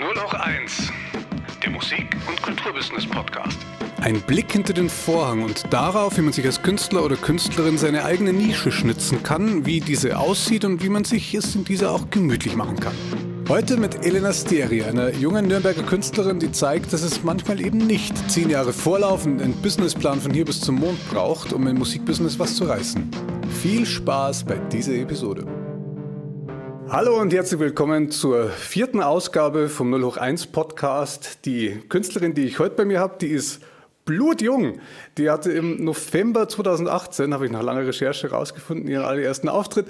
Nur noch eins. Der Musik- und Kulturbusiness-Podcast. Ein Blick hinter den Vorhang und darauf, wie man sich als Künstler oder Künstlerin seine eigene Nische schnitzen kann, wie diese aussieht und wie man sich es in dieser auch gemütlich machen kann. Heute mit Elena Steri, einer jungen Nürnberger Künstlerin, die zeigt, dass es manchmal eben nicht zehn Jahre Vorlauf und einen Businessplan von hier bis zum Mond braucht, um im Musikbusiness was zu reißen. Viel Spaß bei dieser Episode. Hallo und herzlich willkommen zur vierten Ausgabe vom 0 hoch 1 Podcast. Die Künstlerin, die ich heute bei mir habe, die ist blutjung. Die hatte im November 2018, habe ich nach langer Recherche herausgefunden, ihren allerersten Auftritt,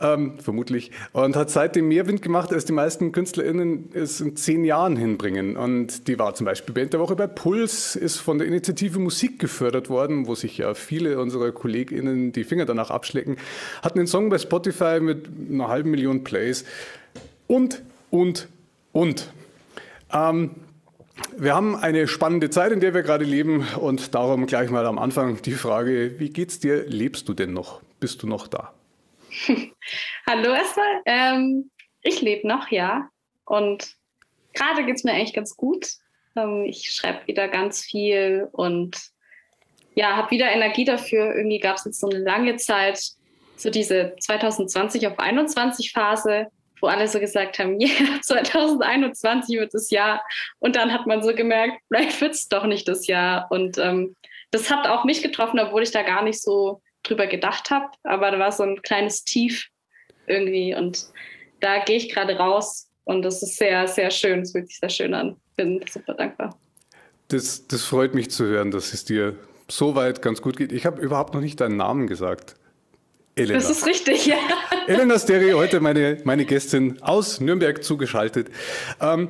ähm, vermutlich, und hat seitdem mehr Wind gemacht, als die meisten KünstlerInnen es in zehn Jahren hinbringen. Und die war zum Beispiel Band der Woche bei Puls, ist von der Initiative Musik gefördert worden, wo sich ja viele unserer KollegInnen die Finger danach abschlecken, hat einen Song bei Spotify mit einer halben Million Plays und, und, und. Ähm, wir haben eine spannende Zeit, in der wir gerade leben und darum gleich mal am Anfang die Frage, wie geht's dir? Lebst du denn noch? Bist du noch da? Hallo erstmal. Ähm, ich lebe noch, ja. Und gerade geht es mir eigentlich ganz gut. Ähm, ich schreibe wieder ganz viel und ja, habe wieder Energie dafür. Irgendwie gab es jetzt so eine lange Zeit, so diese 2020 auf 21 Phase, wo alle so gesagt haben, ja, yeah, 2021 wird das Jahr. Und dann hat man so gemerkt, vielleicht wird es doch nicht das Jahr. Und ähm, das hat auch mich getroffen, obwohl ich da gar nicht so drüber gedacht habe. Aber da war so ein kleines Tief irgendwie. Und da gehe ich gerade raus. Und das ist sehr, sehr schön. Es fühlt sich sehr schön an. Bin super dankbar. Das, das freut mich zu hören, dass es dir so weit ganz gut geht. Ich habe überhaupt noch nicht deinen Namen gesagt. Elena. Das ist richtig, ja. Elena Steri, heute meine, meine Gästin aus Nürnberg zugeschaltet. Ähm,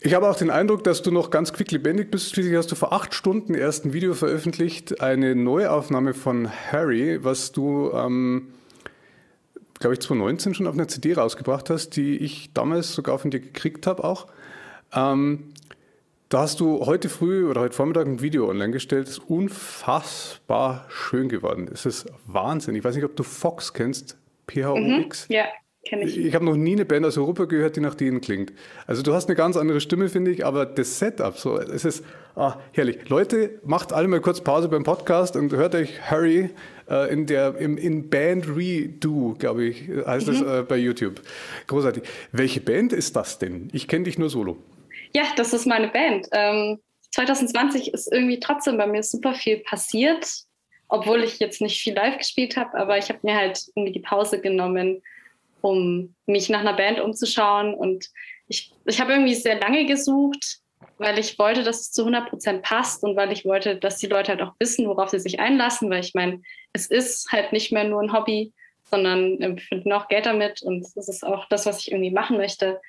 ich habe auch den Eindruck, dass du noch ganz quicklebendig bist. Schließlich hast du vor acht Stunden erst ein Video veröffentlicht, eine Neuaufnahme von Harry, was du, ähm, glaube ich, 2019 schon auf einer CD rausgebracht hast, die ich damals sogar von dir gekriegt habe auch. Ähm, da hast du heute früh oder heute Vormittag ein Video online gestellt, das ist unfassbar schön geworden. Es ist Wahnsinn. Ich weiß nicht, ob du Fox kennst, PHOX. Mhm, ja, kenne ich. Ich habe noch nie eine Band aus Europa gehört, die nach denen klingt. Also du hast eine ganz andere Stimme, finde ich, aber das Setup, so, es ist ah, herrlich. Leute, macht alle mal kurz Pause beim Podcast und hört euch Harry äh, in der im, in Band Redo, glaube ich, heißt mhm. das äh, bei YouTube. Großartig. Welche Band ist das denn? Ich kenne dich nur solo. Ja, das ist meine Band. Ähm, 2020 ist irgendwie trotzdem bei mir super viel passiert, obwohl ich jetzt nicht viel live gespielt habe, aber ich habe mir halt irgendwie die Pause genommen, um mich nach einer Band umzuschauen. Und ich, ich habe irgendwie sehr lange gesucht, weil ich wollte, dass es zu 100 Prozent passt und weil ich wollte, dass die Leute halt auch wissen, worauf sie sich einlassen, weil ich meine, es ist halt nicht mehr nur ein Hobby, sondern wir finden auch Geld damit und es ist auch das, was ich irgendwie machen möchte.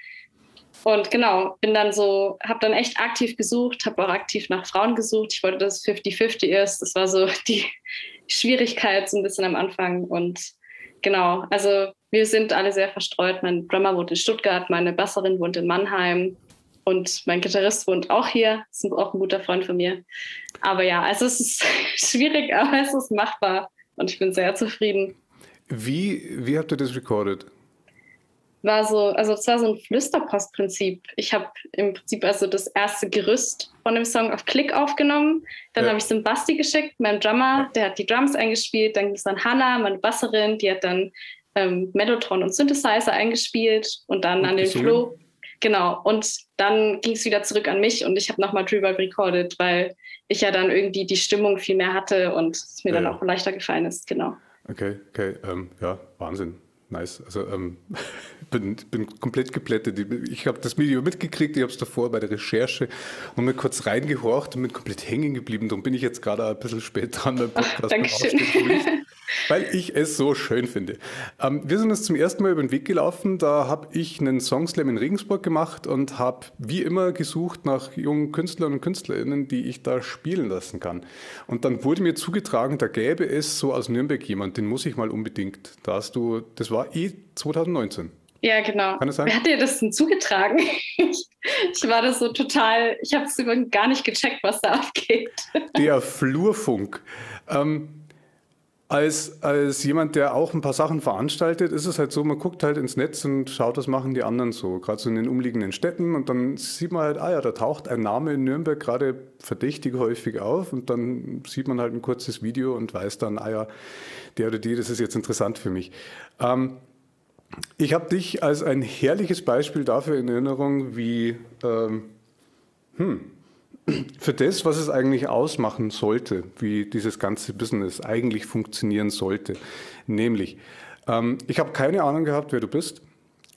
Und genau, bin dann so, habe dann echt aktiv gesucht, habe auch aktiv nach Frauen gesucht. Ich wollte, dass es 50-50 ist. Das war so die Schwierigkeit so ein bisschen am Anfang. Und genau, also wir sind alle sehr verstreut. Mein Drummer wohnt in Stuttgart, meine Basserin wohnt in Mannheim und mein Gitarrist wohnt auch hier. Ist auch ein guter Freund von mir. Aber ja, also es ist schwierig, aber es ist machbar und ich bin sehr zufrieden. Wie, wie habt ihr das recorded? War so, also es war so ein Flüsterpostprinzip. Ich habe im Prinzip also das erste Gerüst von dem Song auf Klick aufgenommen. Dann ja. habe ich es Basti geschickt, meinem Drummer, der hat die Drums eingespielt. Dann ging es an Hannah, meine Basserin, die hat dann ähm, Mellotron und Synthesizer eingespielt und dann und an den Flo. Genau. Und dann ging es wieder zurück an mich und ich habe nochmal drüber recorded, weil ich ja dann irgendwie die Stimmung viel mehr hatte und es mir ja, dann auch leichter gefallen ist. Genau. Okay, okay, ähm, ja, Wahnsinn. Nice. Also ähm, bin, bin komplett geplättet. Ich habe das Video mitgekriegt, ich habe es davor bei der Recherche und mir kurz reingehorcht und bin komplett hängen geblieben. Darum bin ich jetzt gerade ein bisschen spät dran beim Podcast. Ach, weil ich es so schön finde. Ähm, wir sind uns zum ersten Mal über den Weg gelaufen. Da habe ich einen Songslam in Regensburg gemacht und habe wie immer gesucht nach jungen Künstlern und Künstlerinnen, die ich da spielen lassen kann. Und dann wurde mir zugetragen, da gäbe es so aus Nürnberg jemand, den muss ich mal unbedingt. Da hast du, das war eh 2019. Ja, genau. Kann es sein? Wer hat dir das denn zugetragen? Ich, ich war da so total, ich habe es gar nicht gecheckt, was da abgeht. Der Flurfunk. Ähm, als, als jemand, der auch ein paar Sachen veranstaltet, ist es halt so, man guckt halt ins Netz und schaut, was machen die anderen so, gerade so in den umliegenden Städten und dann sieht man halt, ah ja, da taucht ein Name in Nürnberg gerade verdächtig häufig auf und dann sieht man halt ein kurzes Video und weiß dann, ah ja, der oder die, das ist jetzt interessant für mich. Ähm, ich habe dich als ein herrliches Beispiel dafür in Erinnerung, wie ähm, hm, für das, was es eigentlich ausmachen sollte, wie dieses ganze Business eigentlich funktionieren sollte. Nämlich, ähm, ich habe keine Ahnung gehabt, wer du bist.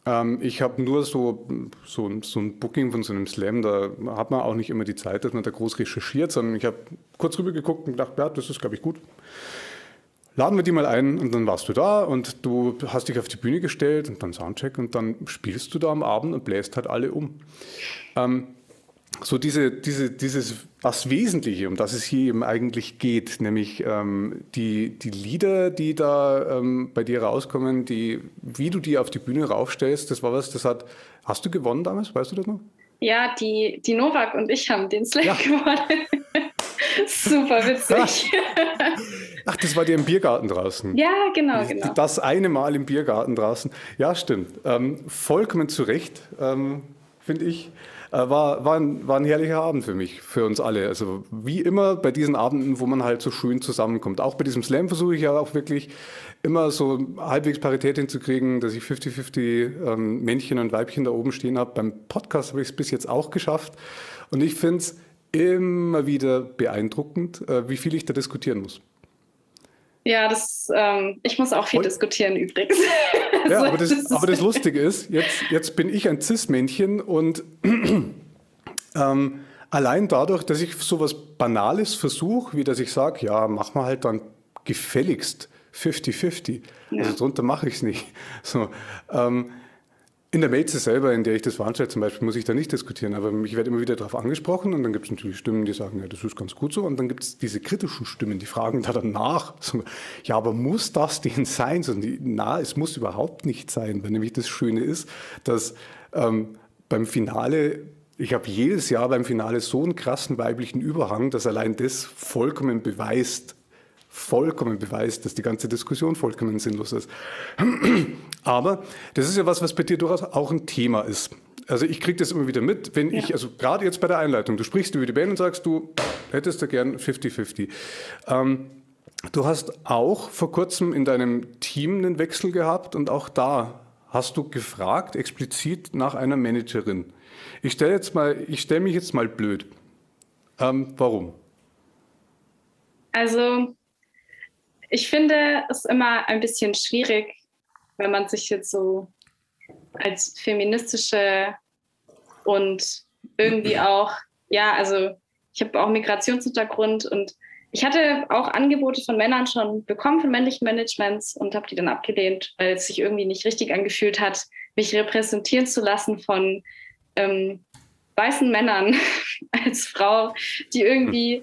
Ähm, ich habe nur so, so, so, ein Booking von so einem Slam, da hat man auch nicht immer die Zeit, dass man da groß recherchiert, sondern ich habe kurz rüber geguckt und gedacht, ja, das ist, glaube ich, gut. Laden wir die mal ein und dann warst du da und du hast dich auf die Bühne gestellt und dann Soundcheck und dann spielst du da am Abend und bläst halt alle um. Ähm, so diese, diese, dieses, das Wesentliche, um das es hier eben eigentlich geht, nämlich ähm, die, die Lieder, die da ähm, bei dir rauskommen, die, wie du die auf die Bühne raufstellst, das war was, das hat, hast du gewonnen damals, weißt du das noch? Ja, die, die Novak und ich haben den Slam ja. gewonnen. Super witzig. Ach, das war dir im Biergarten draußen. Ja, genau, genau. Das eine Mal im Biergarten draußen. Ja, stimmt. Ähm, vollkommen zu Recht, ähm, finde ich. Äh, war, war, ein, war ein herrlicher Abend für mich, für uns alle. Also wie immer bei diesen Abenden, wo man halt so schön zusammenkommt. Auch bei diesem Slam versuche ich ja auch wirklich immer so halbwegs Parität hinzukriegen, dass ich 50-50 ähm, Männchen und Weibchen da oben stehen habe. Beim Podcast habe ich es bis jetzt auch geschafft. Und ich finde es immer wieder beeindruckend, äh, wie viel ich da diskutieren muss. Ja, das, ähm, ich muss auch viel und, diskutieren übrigens. Ja, aber das, aber das Lustige ist, jetzt, jetzt bin ich ein Cis-Männchen und ähm, allein dadurch, dass ich so was Banales versuche, wie dass ich sage, ja, mach mal halt dann gefälligst 50-50. Ja. Also drunter mache ich es nicht. So, ähm, in der Melze selber, in der ich das veranstalte zum Beispiel, muss ich da nicht diskutieren, aber ich werde immer wieder darauf angesprochen und dann gibt es natürlich Stimmen, die sagen, ja, das ist ganz gut so und dann gibt es diese kritischen Stimmen, die fragen da dann nach, so, ja, aber muss das denn sein? So, na, es muss überhaupt nicht sein, weil nämlich das Schöne ist, dass ähm, beim Finale ich habe jedes Jahr beim Finale so einen krassen weiblichen Überhang, dass allein das vollkommen beweist, vollkommen beweist, dass die ganze Diskussion vollkommen sinnlos ist. Aber das ist ja was, was bei dir durchaus auch ein Thema ist. Also ich kriege das immer wieder mit, wenn ja. ich, also gerade jetzt bei der Einleitung, du sprichst über die Band und sagst, du hättest da gern 50-50. Ähm, du hast auch vor kurzem in deinem Team einen Wechsel gehabt und auch da hast du gefragt, explizit nach einer Managerin. Ich stelle jetzt mal, ich stelle mich jetzt mal blöd. Ähm, warum? Also ich finde es immer ein bisschen schwierig, wenn man sich jetzt so als feministische und irgendwie auch, ja, also ich habe auch Migrationshintergrund und ich hatte auch Angebote von Männern schon bekommen, von männlichen Managements und habe die dann abgelehnt, weil es sich irgendwie nicht richtig angefühlt hat, mich repräsentieren zu lassen von ähm, weißen Männern als Frau, die irgendwie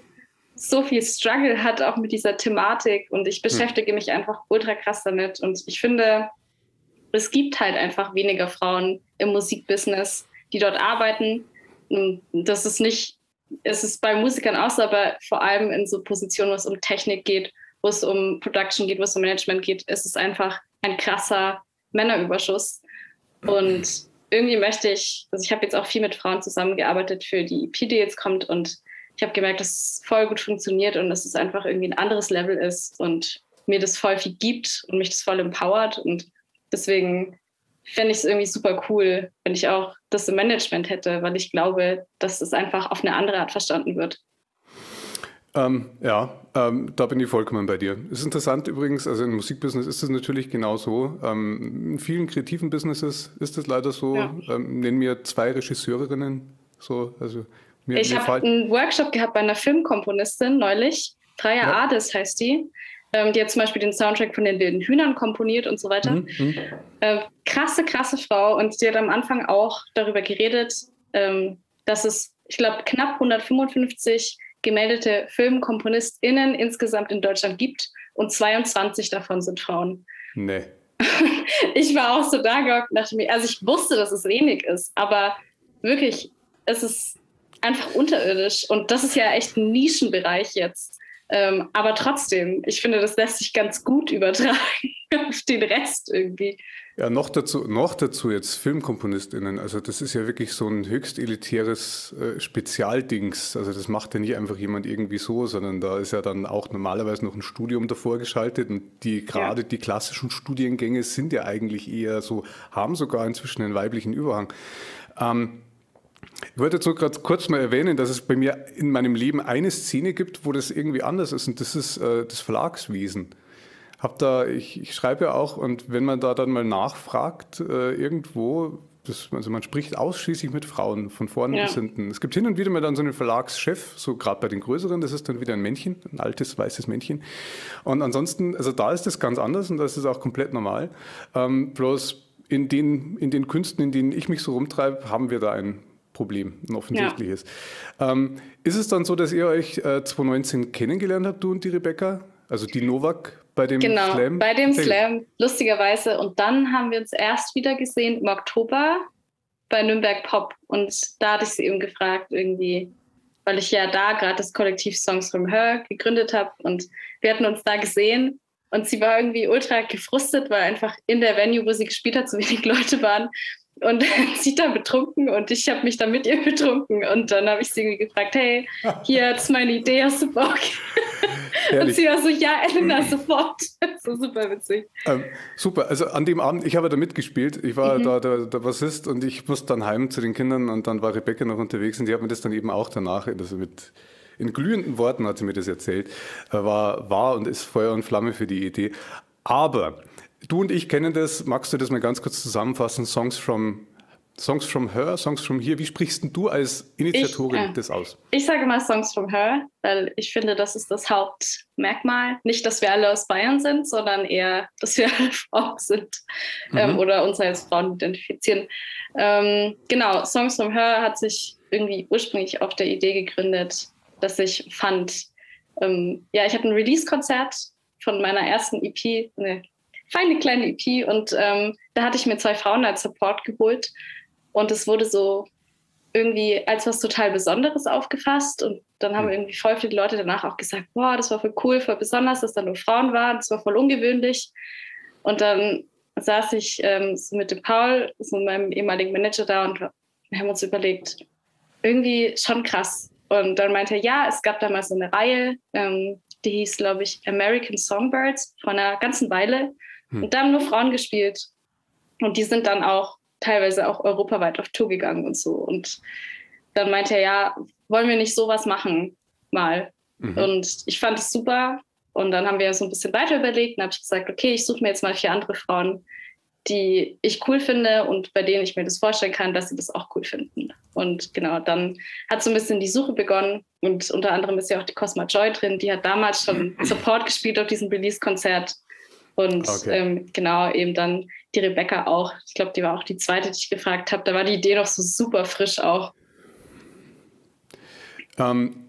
so viel Struggle hat, auch mit dieser Thematik. Und ich hm. beschäftige mich einfach ultra krass damit. Und ich finde, es gibt halt einfach weniger Frauen im Musikbusiness, die dort arbeiten. Das ist nicht, es ist bei Musikern auch so, aber vor allem in so Positionen, wo es um Technik geht, wo es um Production geht, wo es um Management geht, ist es einfach ein krasser Männerüberschuss. Und irgendwie möchte ich, also ich habe jetzt auch viel mit Frauen zusammengearbeitet für die EP, die jetzt kommt und ich habe gemerkt, dass es voll gut funktioniert und dass es einfach irgendwie ein anderes Level ist und mir das voll viel gibt und mich das voll empowert. Und deswegen fände ich es irgendwie super cool, wenn ich auch das im Management hätte, weil ich glaube, dass es einfach auf eine andere Art verstanden wird. Ähm, ja, ähm, da bin ich vollkommen bei dir. Es ist interessant übrigens, also im Musikbusiness ist es natürlich genauso. Ähm, in vielen kreativen Businesses ist es leider so. Ja. Ähm, nennen mir zwei Regisseurinnen so, also mir, ich habe einen Workshop gehabt bei einer Filmkomponistin neulich. Dreier ja. Ades heißt die. Ähm, die hat zum Beispiel den Soundtrack von den wilden Hühnern komponiert und so weiter. Mhm. mhm. Äh, krasse, krasse Frau. Und sie hat am Anfang auch darüber geredet, ähm, dass es, ich glaube, knapp 155 gemeldete FilmkomponistInnen insgesamt in Deutschland gibt und 22 davon sind Frauen. Nee. ich war auch so da gehockt dachte mir, also ich wusste, dass es wenig ist, aber wirklich, es ist einfach unterirdisch. Und das ist ja echt ein Nischenbereich jetzt. Ähm, aber trotzdem, ich finde, das lässt sich ganz gut übertragen auf den Rest irgendwie. Ja, noch dazu, noch dazu jetzt FilmkomponistInnen. Also das ist ja wirklich so ein höchst elitäres äh, Spezialdings. Also das macht ja nicht einfach jemand irgendwie so, sondern da ist ja dann auch normalerweise noch ein Studium davor geschaltet. Und die gerade ja. die klassischen Studiengänge sind ja eigentlich eher so, haben sogar inzwischen einen weiblichen Überhang. Ähm, ich wollte jetzt so gerade kurz mal erwähnen, dass es bei mir in meinem Leben eine Szene gibt, wo das irgendwie anders ist. Und das ist äh, das Verlagswesen habe da, ich, ich schreibe ja auch und wenn man da dann mal nachfragt, äh, irgendwo, das, also man spricht ausschließlich mit Frauen von vorne ja. bis hinten. Es gibt hin und wieder mal dann so einen Verlagschef, so gerade bei den größeren, das ist dann wieder ein Männchen, ein altes weißes Männchen. Und ansonsten, also da ist das ganz anders und das ist auch komplett normal. Ähm, bloß in den, in den Künsten, in denen ich mich so rumtreibe, haben wir da ein Problem, ein offensichtliches. Ja. Ähm, ist es dann so, dass ihr euch äh, 2019 kennengelernt habt, du und die Rebecca? Also die Novak bei dem genau, Slam? bei dem Slam, lustigerweise. Und dann haben wir uns erst wieder gesehen im Oktober bei Nürnberg Pop. Und da hatte ich sie eben gefragt, irgendwie, weil ich ja da gerade das Kollektiv Songs from Her gegründet habe. Und wir hatten uns da gesehen. Und sie war irgendwie ultra gefrustet, weil einfach in der Venue, wo sie gespielt hat, so wenig Leute waren und sie dann betrunken und ich habe mich dann mit ihr betrunken und dann habe ich sie gefragt, hey, hier ist meine Idee, hast du Bock? und sie war so, ja, Elena, sofort. so super witzig. Ähm, super, also an dem Abend, ich habe da mitgespielt, ich war mhm. da der, der Bassist und ich musste dann heim zu den Kindern und dann war Rebecca noch unterwegs und die hat mir das dann eben auch danach, also mit in glühenden Worten hat sie mir das erzählt, äh, war, war und ist Feuer und Flamme für die Idee. Aber Du und ich kennen das. Magst du das mal ganz kurz zusammenfassen? Songs from Songs from Her, Songs from Here. Wie sprichst du als Initiatorin ich, äh, das aus? Ich sage mal Songs from Her, weil ich finde, das ist das Hauptmerkmal. Nicht, dass wir alle aus Bayern sind, sondern eher, dass wir alle Frauen sind ähm, mhm. oder uns als Frauen identifizieren. Ähm, genau, Songs from Her hat sich irgendwie ursprünglich auf der Idee gegründet, dass ich fand, ähm, ja, ich hatte ein Release-Konzert von meiner ersten EP, ne, feine kleine EP und ähm, da hatte ich mir zwei Frauen als Support geholt und es wurde so irgendwie als was total Besonderes aufgefasst und dann haben hm. irgendwie voll viele Leute danach auch gesagt, boah, das war voll cool, voll besonders, dass da nur Frauen waren, das war voll ungewöhnlich und dann saß ich ähm, so mit dem Paul, so meinem ehemaligen Manager da und wir haben uns überlegt, irgendwie schon krass. Und dann meinte er, ja, es gab damals so eine Reihe, ähm, die hieß, glaube ich, American Songbirds, vor einer ganzen Weile. Hm. Und da haben nur Frauen gespielt. Und die sind dann auch teilweise auch europaweit auf Tour gegangen und so. Und dann meinte er, ja, wollen wir nicht sowas machen mal? Mhm. Und ich fand es super. Und dann haben wir so ein bisschen weiter überlegt und habe ich gesagt, okay, ich suche mir jetzt mal vier andere Frauen, die ich cool finde und bei denen ich mir das vorstellen kann, dass sie das auch cool finden. Und genau, dann hat so ein bisschen die Suche begonnen und unter anderem ist ja auch die Cosma Joy drin, die hat damals schon Support gespielt auf diesem Release-Konzert und okay. ähm, genau, eben dann die Rebecca auch. Ich glaube, die war auch die zweite, die ich gefragt habe. Da war die Idee noch so super frisch auch. Ähm,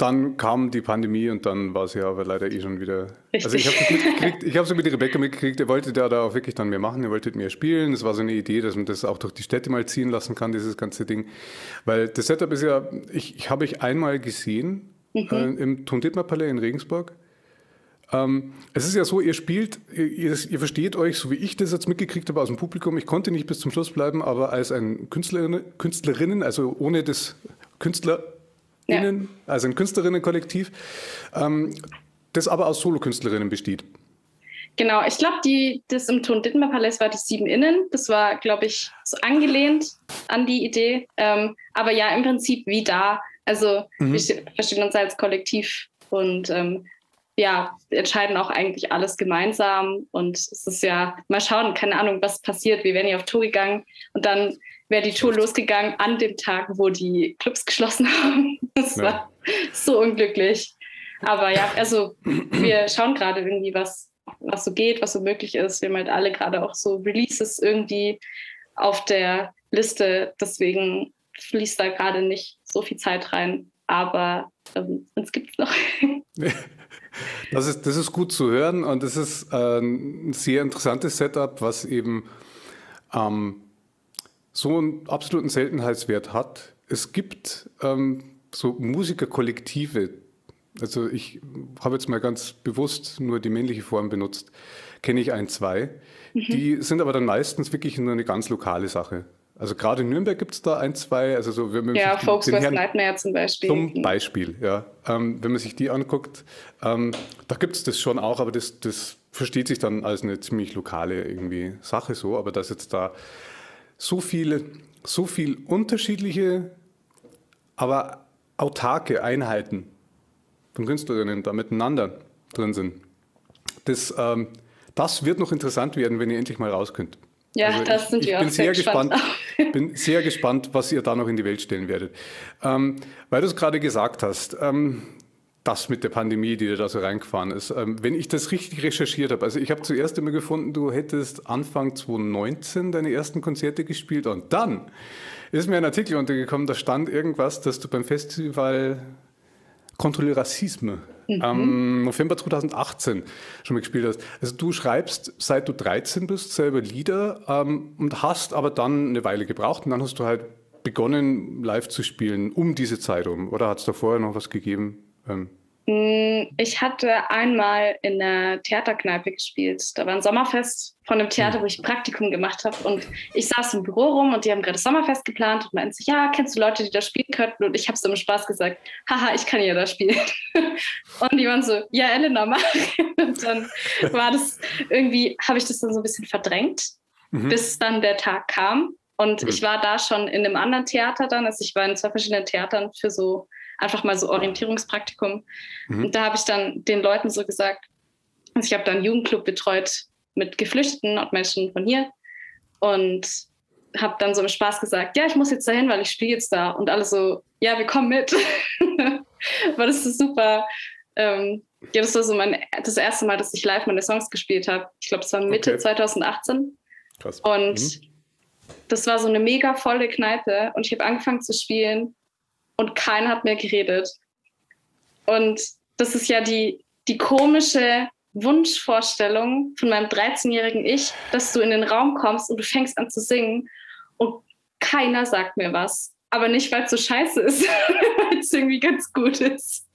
dann kam die Pandemie und dann war sie aber leider eh schon wieder. Richtig. Also ich habe es mitgekriegt, ich habe es mit der Rebecca mitgekriegt, ihr wolltet ja da auch wirklich dann mehr machen, ihr wolltet mehr spielen. Das war so eine Idee, dass man das auch durch die Städte mal ziehen lassen kann, dieses ganze Ding. Weil das Setup ist ja, ich, ich habe euch einmal gesehen mhm. äh, im Tondittmer-Palais in Regensburg. Ähm, es ist ja so, ihr spielt, ihr, ihr, versteht euch, so wie ich das jetzt mitgekriegt habe aus dem Publikum. Ich konnte nicht bis zum Schluss bleiben, aber als ein Künstlerin, Künstlerinnen, also ohne das KünstlerInnen, ja. also ein Künstlerinnenkollektiv, ähm, das aber aus Solokünstlerinnen besteht. Genau, ich glaube, das im Ton Dittmar Palais war die Sieben Innen. Das war, glaube ich, so angelehnt an die Idee. Ähm, aber ja, im Prinzip wie da. Also mhm. wir verstehen uns als Kollektiv und ähm, ja, entscheiden auch eigentlich alles gemeinsam. Und es ist ja, mal schauen, keine Ahnung, was passiert. Wir wären ja auf Tour gegangen und dann wäre die Tour losgegangen an dem Tag, wo die Clubs geschlossen haben. Das ja. war so unglücklich. Aber ja, also wir schauen gerade irgendwie, was, was so geht, was so möglich ist. Wir haben halt alle gerade auch so Releases irgendwie auf der Liste. Deswegen fließt da gerade nicht so viel Zeit rein. Aber ähm, uns gibt es noch. Das ist, das ist gut zu hören und das ist äh, ein sehr interessantes Setup, was eben ähm, so einen absoluten Seltenheitswert hat. Es gibt ähm, so Musikerkollektive, Also ich habe jetzt mal ganz bewusst nur die männliche Form benutzt. Kenne ich ein, zwei. Mhm. Die sind aber dann meistens wirklich nur eine ganz lokale Sache. Also gerade in Nürnberg gibt es da ein, zwei, also so wenn man Ja, Folks den West Nightmare zum Beispiel. Zum Beispiel, ja. Ähm, wenn man sich die anguckt, ähm, da gibt es das schon auch, aber das, das versteht sich dann als eine ziemlich lokale irgendwie Sache so. Aber dass jetzt da so viele, so viel unterschiedliche, aber autarke Einheiten von Künstlerinnen da miteinander drin sind, das, ähm, das wird noch interessant werden, wenn ihr endlich mal raus könnt. Ja, also das sind ich, wir ich bin sehr gespannt. gespannt bin sehr gespannt, was ihr da noch in die Welt stellen werdet. Ähm, weil du es gerade gesagt hast, ähm, das mit der Pandemie, die da so reingefahren ist. Ähm, wenn ich das richtig recherchiert habe, also ich habe zuerst immer gefunden, du hättest Anfang 2019 deine ersten Konzerte gespielt und dann ist mir ein Artikel untergekommen, da stand irgendwas, dass du beim Festival Contre le Racisme mhm. am November 2018 schon mal gespielt hast. Also du schreibst, seit du 13 bist, selber Lieder ähm, und hast aber dann eine Weile gebraucht und dann hast du halt begonnen, live zu spielen um diese Zeit um. Oder hat es da vorher noch was gegeben? Ähm, ich hatte einmal in der Theaterkneipe gespielt. Da war ein Sommerfest von einem Theater, wo ich Praktikum gemacht habe. Und ich saß im Büro rum und die haben gerade das Sommerfest geplant und meinten sich, ja, kennst du Leute, die da spielen könnten? Und ich habe so im Spaß gesagt, haha, ich kann ja da spielen. Und die waren so, ja, Elena, mach. Und dann war das irgendwie, habe ich das dann so ein bisschen verdrängt, mhm. bis dann der Tag kam. Und mhm. ich war da schon in einem anderen Theater dann. Also ich war in zwei verschiedenen Theatern für so einfach mal so Orientierungspraktikum. Mhm. Und da habe ich dann den Leuten so gesagt, also ich habe dann einen Jugendclub betreut mit Geflüchteten und Menschen von hier und habe dann so im Spaß gesagt, ja, ich muss jetzt dahin, weil ich spiele jetzt da. Und alle so, ja, wir kommen mit. Weil das ist super. Ähm, ja, das war so mein, das erste Mal, dass ich live meine Songs gespielt habe. Ich glaube, es war Mitte okay. 2018. Krass. Und mhm. das war so eine mega volle Kneipe. Und ich habe angefangen zu spielen und keiner hat mehr geredet. Und das ist ja die, die komische Wunschvorstellung von meinem 13-jährigen Ich, dass du in den Raum kommst und du fängst an zu singen und keiner sagt mir was. Aber nicht, weil es so scheiße ist, weil es irgendwie ganz gut ist.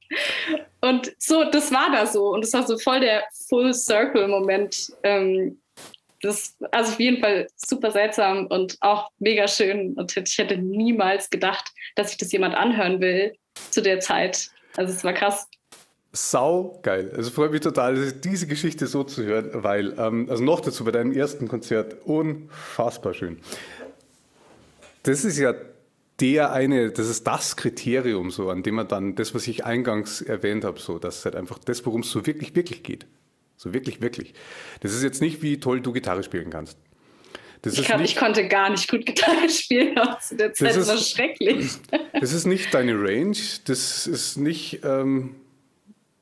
Und so, das war da so. Und das war so voll der Full-Circle-Moment. Ähm, das also auf jeden Fall super seltsam und auch mega schön. Und ich hätte niemals gedacht, dass ich das jemand anhören will zu der Zeit. Also es war krass. Sau geil. Also freut mich total, diese Geschichte so zu hören, weil, ähm, also noch dazu bei deinem ersten Konzert, unfassbar schön. Das ist ja der eine, das ist das Kriterium, so, an dem man dann das, was ich eingangs erwähnt habe, so, das ist halt einfach das, worum es so wirklich, wirklich geht. So wirklich, wirklich. Das ist jetzt nicht, wie toll du Gitarre spielen kannst. Ich, kann, nicht, ich konnte gar nicht gut Gitarre spielen, zu der Zeit das war schrecklich. Das ist nicht deine Range, das ist nicht, ähm,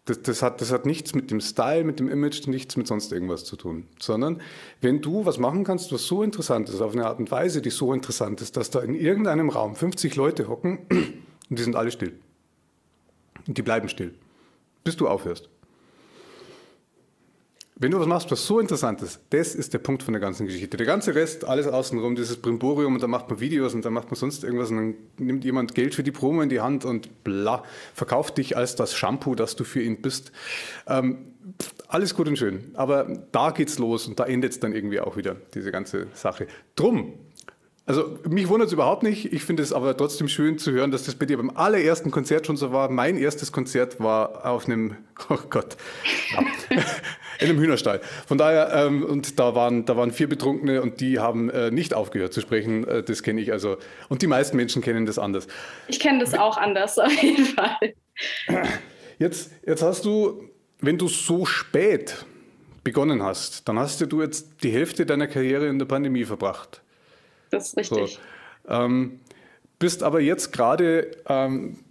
das, das, hat, das hat nichts mit dem Style, mit dem Image, nichts mit sonst irgendwas zu tun. Sondern wenn du was machen kannst, was so interessant ist, auf eine Art und Weise, die so interessant ist, dass da in irgendeinem Raum 50 Leute hocken und die sind alle still. Und die bleiben still, bis du aufhörst. Wenn du was machst, was so interessant ist, das ist der Punkt von der ganzen Geschichte. Der ganze Rest, alles außenrum, dieses Brimborium und dann macht man Videos und dann macht man sonst irgendwas und dann nimmt jemand Geld für die Promo in die Hand und bla, verkauft dich als das Shampoo, das du für ihn bist. Ähm, alles gut und schön, aber da geht's los und da endet es dann irgendwie auch wieder, diese ganze Sache. Drum also mich wundert es überhaupt nicht. Ich finde es aber trotzdem schön zu hören, dass das bei dir beim allerersten Konzert schon so war. Mein erstes Konzert war auf einem, oh Gott, ja, in einem Hühnerstall. Von daher, ähm, und da waren, da waren vier Betrunkene und die haben äh, nicht aufgehört zu sprechen. Äh, das kenne ich also. Und die meisten Menschen kennen das anders. Ich kenne das auch anders, auf jeden Fall. Jetzt, jetzt hast du, wenn du so spät begonnen hast, dann hast du jetzt die Hälfte deiner Karriere in der Pandemie verbracht. Das ist richtig. So. Ähm, bist aber jetzt gerade ähm,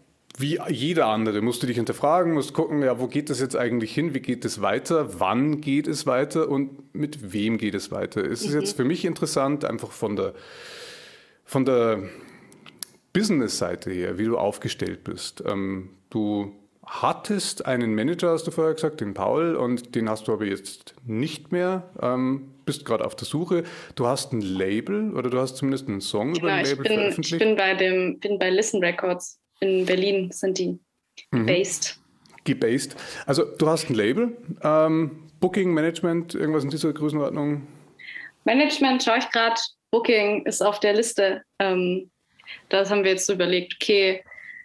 wie jeder andere, musst du dich hinterfragen, musst gucken, ja, wo geht das jetzt eigentlich hin, wie geht es weiter, wann geht es weiter und mit wem geht es weiter. Ist es mhm. jetzt für mich interessant, einfach von der, von der Business-Seite her, wie du aufgestellt bist. Ähm, du hattest einen Manager, hast du vorher gesagt, den Paul, und den hast du aber jetzt nicht mehr. Ähm, bist gerade auf der Suche. Du hast ein Label oder du hast zumindest einen Song genau, über ein Label ich bin, veröffentlicht. Ich bin bei, dem, bin bei Listen Records in Berlin, sind die mhm. based. gebased. Also du hast ein Label, ähm, Booking, Management, irgendwas in dieser Größenordnung? Management schaue ich gerade, Booking ist auf der Liste. Ähm, das haben wir jetzt so überlegt, okay,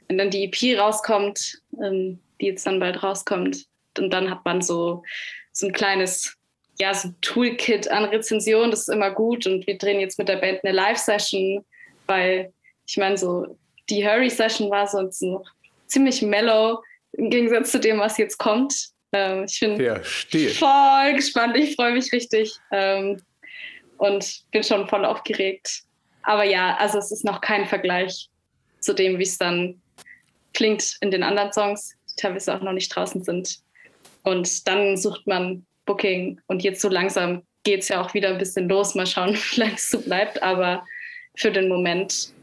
wenn dann die EP rauskommt, ähm, die jetzt dann bald rauskommt, und dann hat man so, so ein kleines ja, so Toolkit an Rezensionen, das ist immer gut. Und wir drehen jetzt mit der Band eine Live-Session, weil ich meine, so die Hurry-Session war sonst noch ziemlich mellow im Gegensatz zu dem, was jetzt kommt. Ähm, ich bin ja, voll gespannt. Ich freue mich richtig ähm, und bin schon voll aufgeregt. Aber ja, also es ist noch kein Vergleich zu dem, wie es dann klingt in den anderen Songs, die teilweise auch noch nicht draußen sind. Und dann sucht man Booking und jetzt so langsam geht es ja auch wieder ein bisschen los. Mal schauen, wie lange es so bleibt. Aber für den Moment,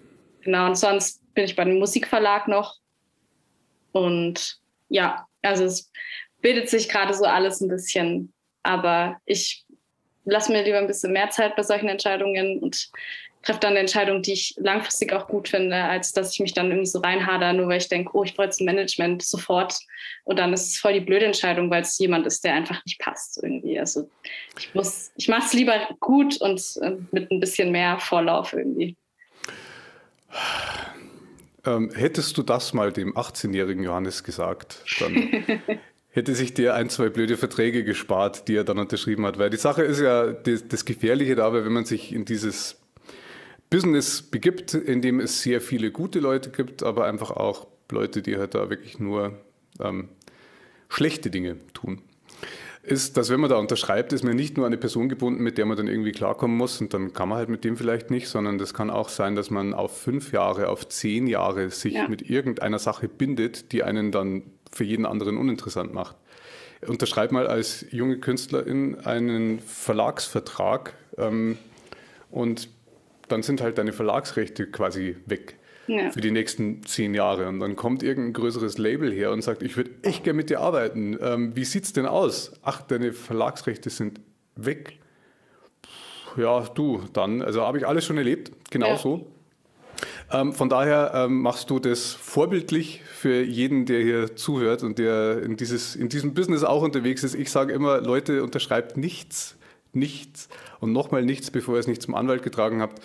genau. Und sonst bin ich bei dem Musikverlag noch. Und ja, also es bildet sich gerade so alles ein bisschen. Aber ich lasse mir lieber ein bisschen mehr Zeit bei solchen Entscheidungen und treffe dann eine Entscheidung, die ich langfristig auch gut finde, als dass ich mich dann irgendwie so reinhader, nur weil ich denke, oh, ich brauche jetzt ein Management sofort. Und dann ist es voll die blöde Entscheidung, weil es jemand ist, der einfach nicht passt irgendwie. Also ich muss, ich mache es lieber gut und äh, mit ein bisschen mehr Vorlauf irgendwie. Ähm, hättest du das mal dem 18-jährigen Johannes gesagt, dann hätte sich der ein, zwei blöde Verträge gespart, die er dann unterschrieben hat. Weil die Sache ist ja das, das Gefährliche dabei, wenn man sich in dieses Business begibt, in dem es sehr viele gute Leute gibt, aber einfach auch Leute, die halt da wirklich nur ähm, schlechte Dinge tun. Ist, dass wenn man da unterschreibt, ist man nicht nur eine Person gebunden, mit der man dann irgendwie klarkommen muss und dann kann man halt mit dem vielleicht nicht, sondern das kann auch sein, dass man auf fünf Jahre, auf zehn Jahre sich ja. mit irgendeiner Sache bindet, die einen dann für jeden anderen uninteressant macht. Unterschreib mal als junge Künstlerin einen Verlagsvertrag ähm, und dann sind halt deine Verlagsrechte quasi weg ja. für die nächsten zehn Jahre. Und dann kommt irgendein größeres Label her und sagt, ich würde echt gerne mit dir arbeiten. Ähm, wie es denn aus? Ach, deine Verlagsrechte sind weg. Ja, du, dann, also habe ich alles schon erlebt, genau ja. so. Ähm, von daher ähm, machst du das vorbildlich für jeden, der hier zuhört und der in, dieses, in diesem Business auch unterwegs ist. Ich sage immer, Leute, unterschreibt nichts, nichts und nochmal nichts, bevor ihr es nicht zum Anwalt getragen habt,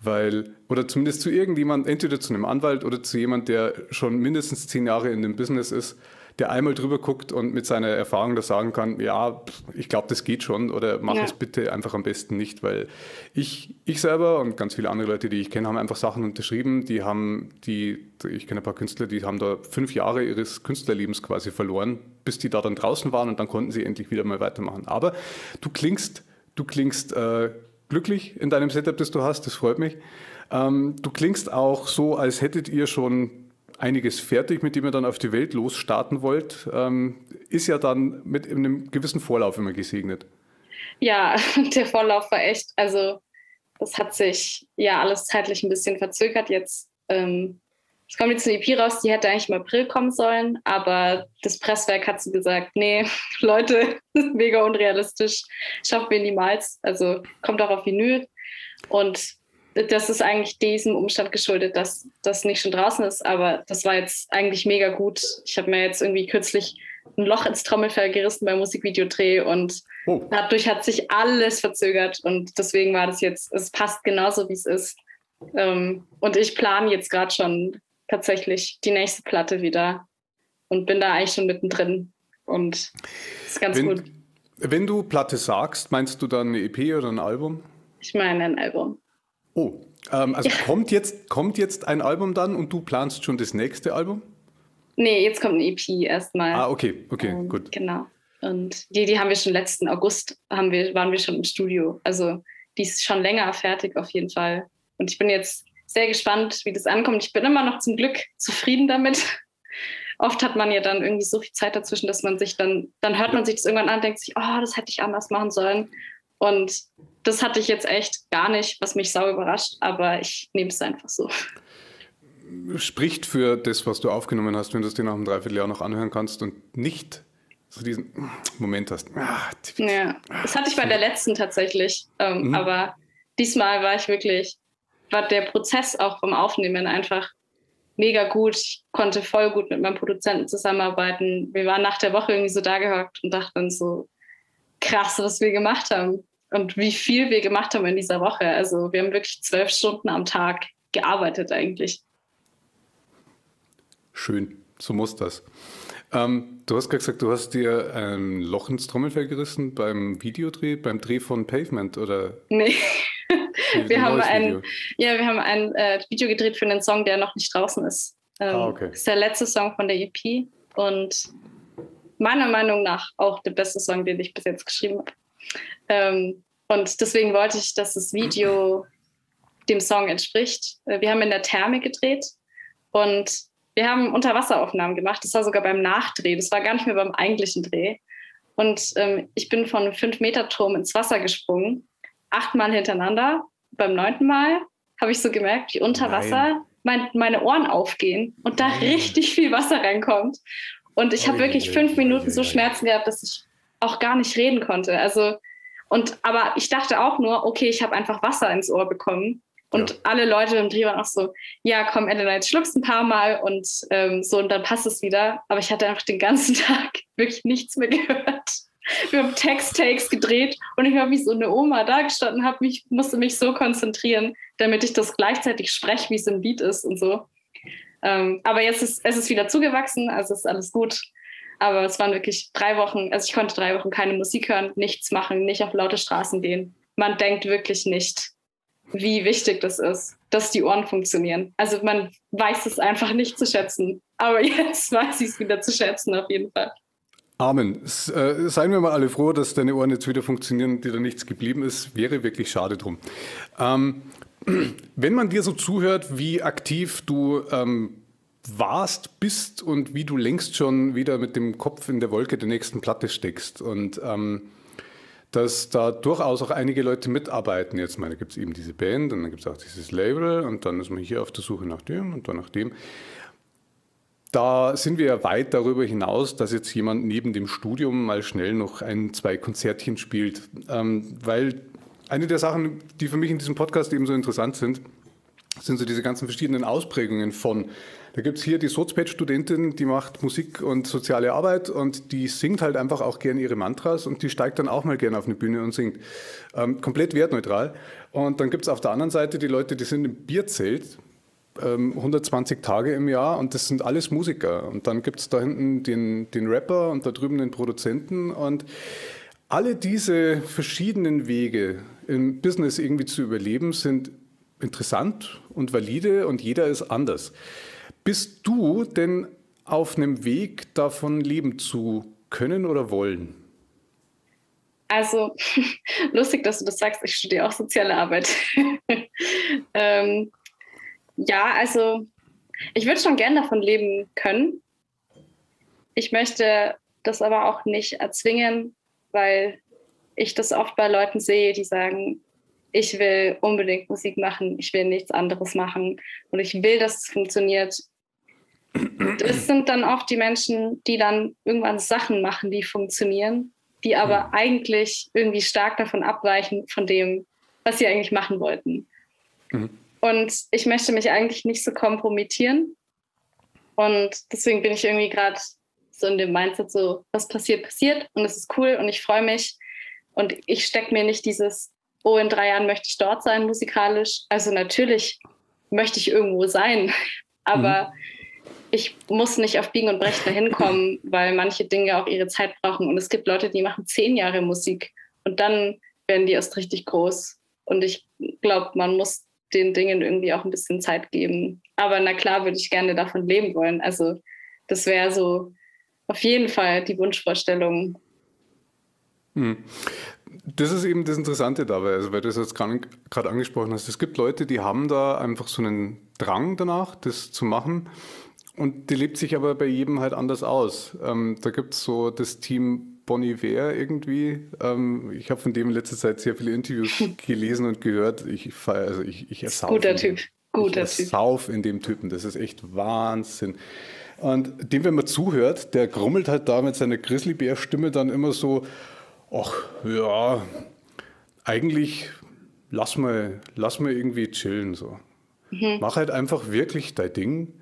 weil, oder zumindest zu irgendjemand, entweder zu einem Anwalt oder zu jemand, der schon mindestens zehn Jahre in dem Business ist, der einmal drüber guckt und mit seiner Erfahrung das sagen kann, ja, ich glaube, das geht schon oder mach ja. es bitte einfach am besten nicht, weil ich, ich selber und ganz viele andere Leute, die ich kenne, haben einfach Sachen unterschrieben, die haben, die, ich kenne ein paar Künstler, die haben da fünf Jahre ihres Künstlerlebens quasi verloren, bis die da dann draußen waren und dann konnten sie endlich wieder mal weitermachen. Aber du klingst Du klingst äh, glücklich in deinem Setup, das du hast, das freut mich. Ähm, du klingst auch so, als hättet ihr schon einiges fertig, mit dem ihr dann auf die Welt losstarten wollt. Ähm, ist ja dann mit einem gewissen Vorlauf immer gesegnet. Ja, der Vorlauf war echt, also das hat sich ja alles zeitlich ein bisschen verzögert. Jetzt ähm, es kommt jetzt eine EP raus, die hätte eigentlich im April kommen sollen, aber das Presswerk hat so gesagt, nee, Leute, mega unrealistisch, schaffen wir niemals. Also kommt auch auf Vinyl. Und das ist eigentlich diesem Umstand geschuldet, dass das nicht schon draußen ist, aber das war jetzt eigentlich mega gut. Ich habe mir jetzt irgendwie kürzlich ein Loch ins Trommelfell gerissen beim Musikvideodreh und oh. dadurch hat sich alles verzögert und deswegen war das jetzt, es passt genauso, wie es ist. Ähm, und ich plane jetzt gerade schon tatsächlich die nächste Platte wieder und bin da eigentlich schon mittendrin. Und ist ganz wenn, gut. Wenn du Platte sagst, meinst du dann eine EP oder ein Album? Ich meine ein Album. Oh, ähm, also ja. kommt, jetzt, kommt jetzt ein Album dann und du planst schon das nächste Album? Nee, jetzt kommt eine EP erstmal. Ah, okay, okay, ähm, gut. Genau. Und die, die haben wir schon letzten August, haben wir, waren wir schon im Studio. Also die ist schon länger fertig auf jeden Fall. Und ich bin jetzt sehr gespannt, wie das ankommt. Ich bin immer noch zum Glück zufrieden damit. Oft hat man ja dann irgendwie so viel Zeit dazwischen, dass man sich dann, dann hört man sich das irgendwann an und denkt sich, oh, das hätte ich anders machen sollen. Und das hatte ich jetzt echt gar nicht, was mich sau überrascht, aber ich nehme es einfach so. Spricht für das, was du aufgenommen hast, wenn du es dir nach einem Dreivierteljahr noch anhören kannst und nicht so diesen Moment hast. Ah, ja, das hatte ich bei der letzten tatsächlich. Ähm, mhm. Aber diesmal war ich wirklich war der Prozess auch vom Aufnehmen einfach mega gut. Ich konnte voll gut mit meinem Produzenten zusammenarbeiten. Wir waren nach der Woche irgendwie so da gehockt und dachten so, krass, was wir gemacht haben und wie viel wir gemacht haben in dieser Woche. Also wir haben wirklich zwölf Stunden am Tag gearbeitet eigentlich. Schön, so muss das. Ähm, du hast gerade gesagt, du hast dir ein Loch ins Trommelfell gerissen beim Videodreh, beim Dreh von Pavement, oder? Nee. Wir, haben ein, ja, wir haben ein äh, Video gedreht für einen Song, der noch nicht draußen ist. Ähm, ah, okay. Das ist der letzte Song von der EP und meiner Meinung nach auch der beste Song, den ich bis jetzt geschrieben habe. Ähm, und deswegen wollte ich, dass das Video dem Song entspricht. Äh, wir haben in der Therme gedreht und wir haben Unterwasseraufnahmen gemacht. Das war sogar beim Nachdreh. Das war gar nicht mehr beim eigentlichen Dreh. Und ähm, ich bin von einem 5-Meter-Turm ins Wasser gesprungen, achtmal hintereinander. Beim neunten Mal habe ich so gemerkt, wie unter Wasser mein, meine Ohren aufgehen und da Nein. richtig viel Wasser reinkommt. Und ich habe wirklich fünf Minuten so Schmerzen gehabt, dass ich auch gar nicht reden konnte. Also, und aber ich dachte auch nur, okay, ich habe einfach Wasser ins Ohr bekommen. Und ja. alle Leute im Dreh waren auch so, ja, komm, Elena, jetzt schluckst ein paar Mal und ähm, so, und dann passt es wieder. Aber ich hatte einfach den ganzen Tag wirklich nichts mehr gehört. Wir haben Text-Takes gedreht und ich habe wie so eine Oma da gestanden, mich, musste mich so konzentrieren, damit ich das gleichzeitig spreche, wie es im Lied ist und so. Ähm, aber jetzt ist es ist wieder zugewachsen, also ist alles gut. Aber es waren wirklich drei Wochen, also ich konnte drei Wochen keine Musik hören, nichts machen, nicht auf laute Straßen gehen. Man denkt wirklich nicht, wie wichtig das ist, dass die Ohren funktionieren. Also man weiß es einfach nicht zu schätzen. Aber jetzt weiß ich es wieder zu schätzen, auf jeden Fall. Amen. Äh, seien wir mal alle froh, dass deine Ohren jetzt wieder funktionieren, die da nichts geblieben ist. Wäre wirklich schade drum. Ähm, wenn man dir so zuhört, wie aktiv du ähm, warst, bist und wie du längst schon wieder mit dem Kopf in der Wolke der nächsten Platte steckst und ähm, dass da durchaus auch einige Leute mitarbeiten. Jetzt meine, gibt es eben diese Band und dann gibt es auch dieses Label und dann ist man hier auf der Suche nach dem und dann nach dem. Da sind wir ja weit darüber hinaus, dass jetzt jemand neben dem Studium mal schnell noch ein, zwei Konzertchen spielt. Ähm, weil eine der Sachen, die für mich in diesem Podcast eben so interessant sind, sind so diese ganzen verschiedenen Ausprägungen von. Da gibt es hier die Sozped-Studentin, die macht Musik und soziale Arbeit und die singt halt einfach auch gern ihre Mantras und die steigt dann auch mal gern auf eine Bühne und singt. Ähm, komplett wertneutral. Und dann gibt es auf der anderen Seite die Leute, die sind im Bierzelt, 120 ähm, Tage im Jahr und das sind alles Musiker. Und dann gibt es da hinten den, den Rapper und da drüben den Produzenten und alle diese verschiedenen Wege im Business irgendwie zu überleben sind interessant und valide und jeder ist anders. Bist du denn auf einem Weg, davon leben zu können oder wollen? Also, lustig, dass du das sagst. Ich studiere auch soziale Arbeit. ähm, ja, also, ich würde schon gern davon leben können. Ich möchte das aber auch nicht erzwingen, weil ich das oft bei Leuten sehe, die sagen, ich will unbedingt Musik machen, ich will nichts anderes machen und ich will, dass es funktioniert. Das sind dann oft die Menschen, die dann irgendwann Sachen machen, die funktionieren, die aber mhm. eigentlich irgendwie stark davon abweichen, von dem, was sie eigentlich machen wollten. Mhm. Und ich möchte mich eigentlich nicht so kompromittieren. Und deswegen bin ich irgendwie gerade so in dem Mindset, so, was passiert, passiert. Und es ist cool und ich freue mich. Und ich stecke mir nicht dieses, oh, in drei Jahren möchte ich dort sein musikalisch. Also natürlich möchte ich irgendwo sein, aber mhm. ich muss nicht auf Biegen und Brechen dahin kommen, weil manche Dinge auch ihre Zeit brauchen. Und es gibt Leute, die machen zehn Jahre Musik und dann werden die erst richtig groß. Und ich glaube, man muss den Dingen irgendwie auch ein bisschen Zeit geben. Aber na klar würde ich gerne davon leben wollen. Also das wäre so auf jeden Fall die Wunschvorstellung. Hm. Das ist eben das Interessante dabei, also weil du es jetzt gerade angesprochen hast. Es gibt Leute, die haben da einfach so einen Drang danach, das zu machen. Und die lebt sich aber bei jedem halt anders aus. Ähm, da gibt es so das Team Bonnie Ware irgendwie. Ähm, ich habe von dem in letzter Zeit sehr viele Interviews gelesen und gehört. Ich also ich, ich ersauf Guter Typ. Guter ich ersauf in dem Typen. Das ist echt Wahnsinn. Und dem, wenn man zuhört, der grummelt halt da mit seiner Grizzlybär-Stimme dann immer so, ach ja, eigentlich lass mal, lass mal irgendwie chillen so. Mhm. Mach halt einfach wirklich dein Ding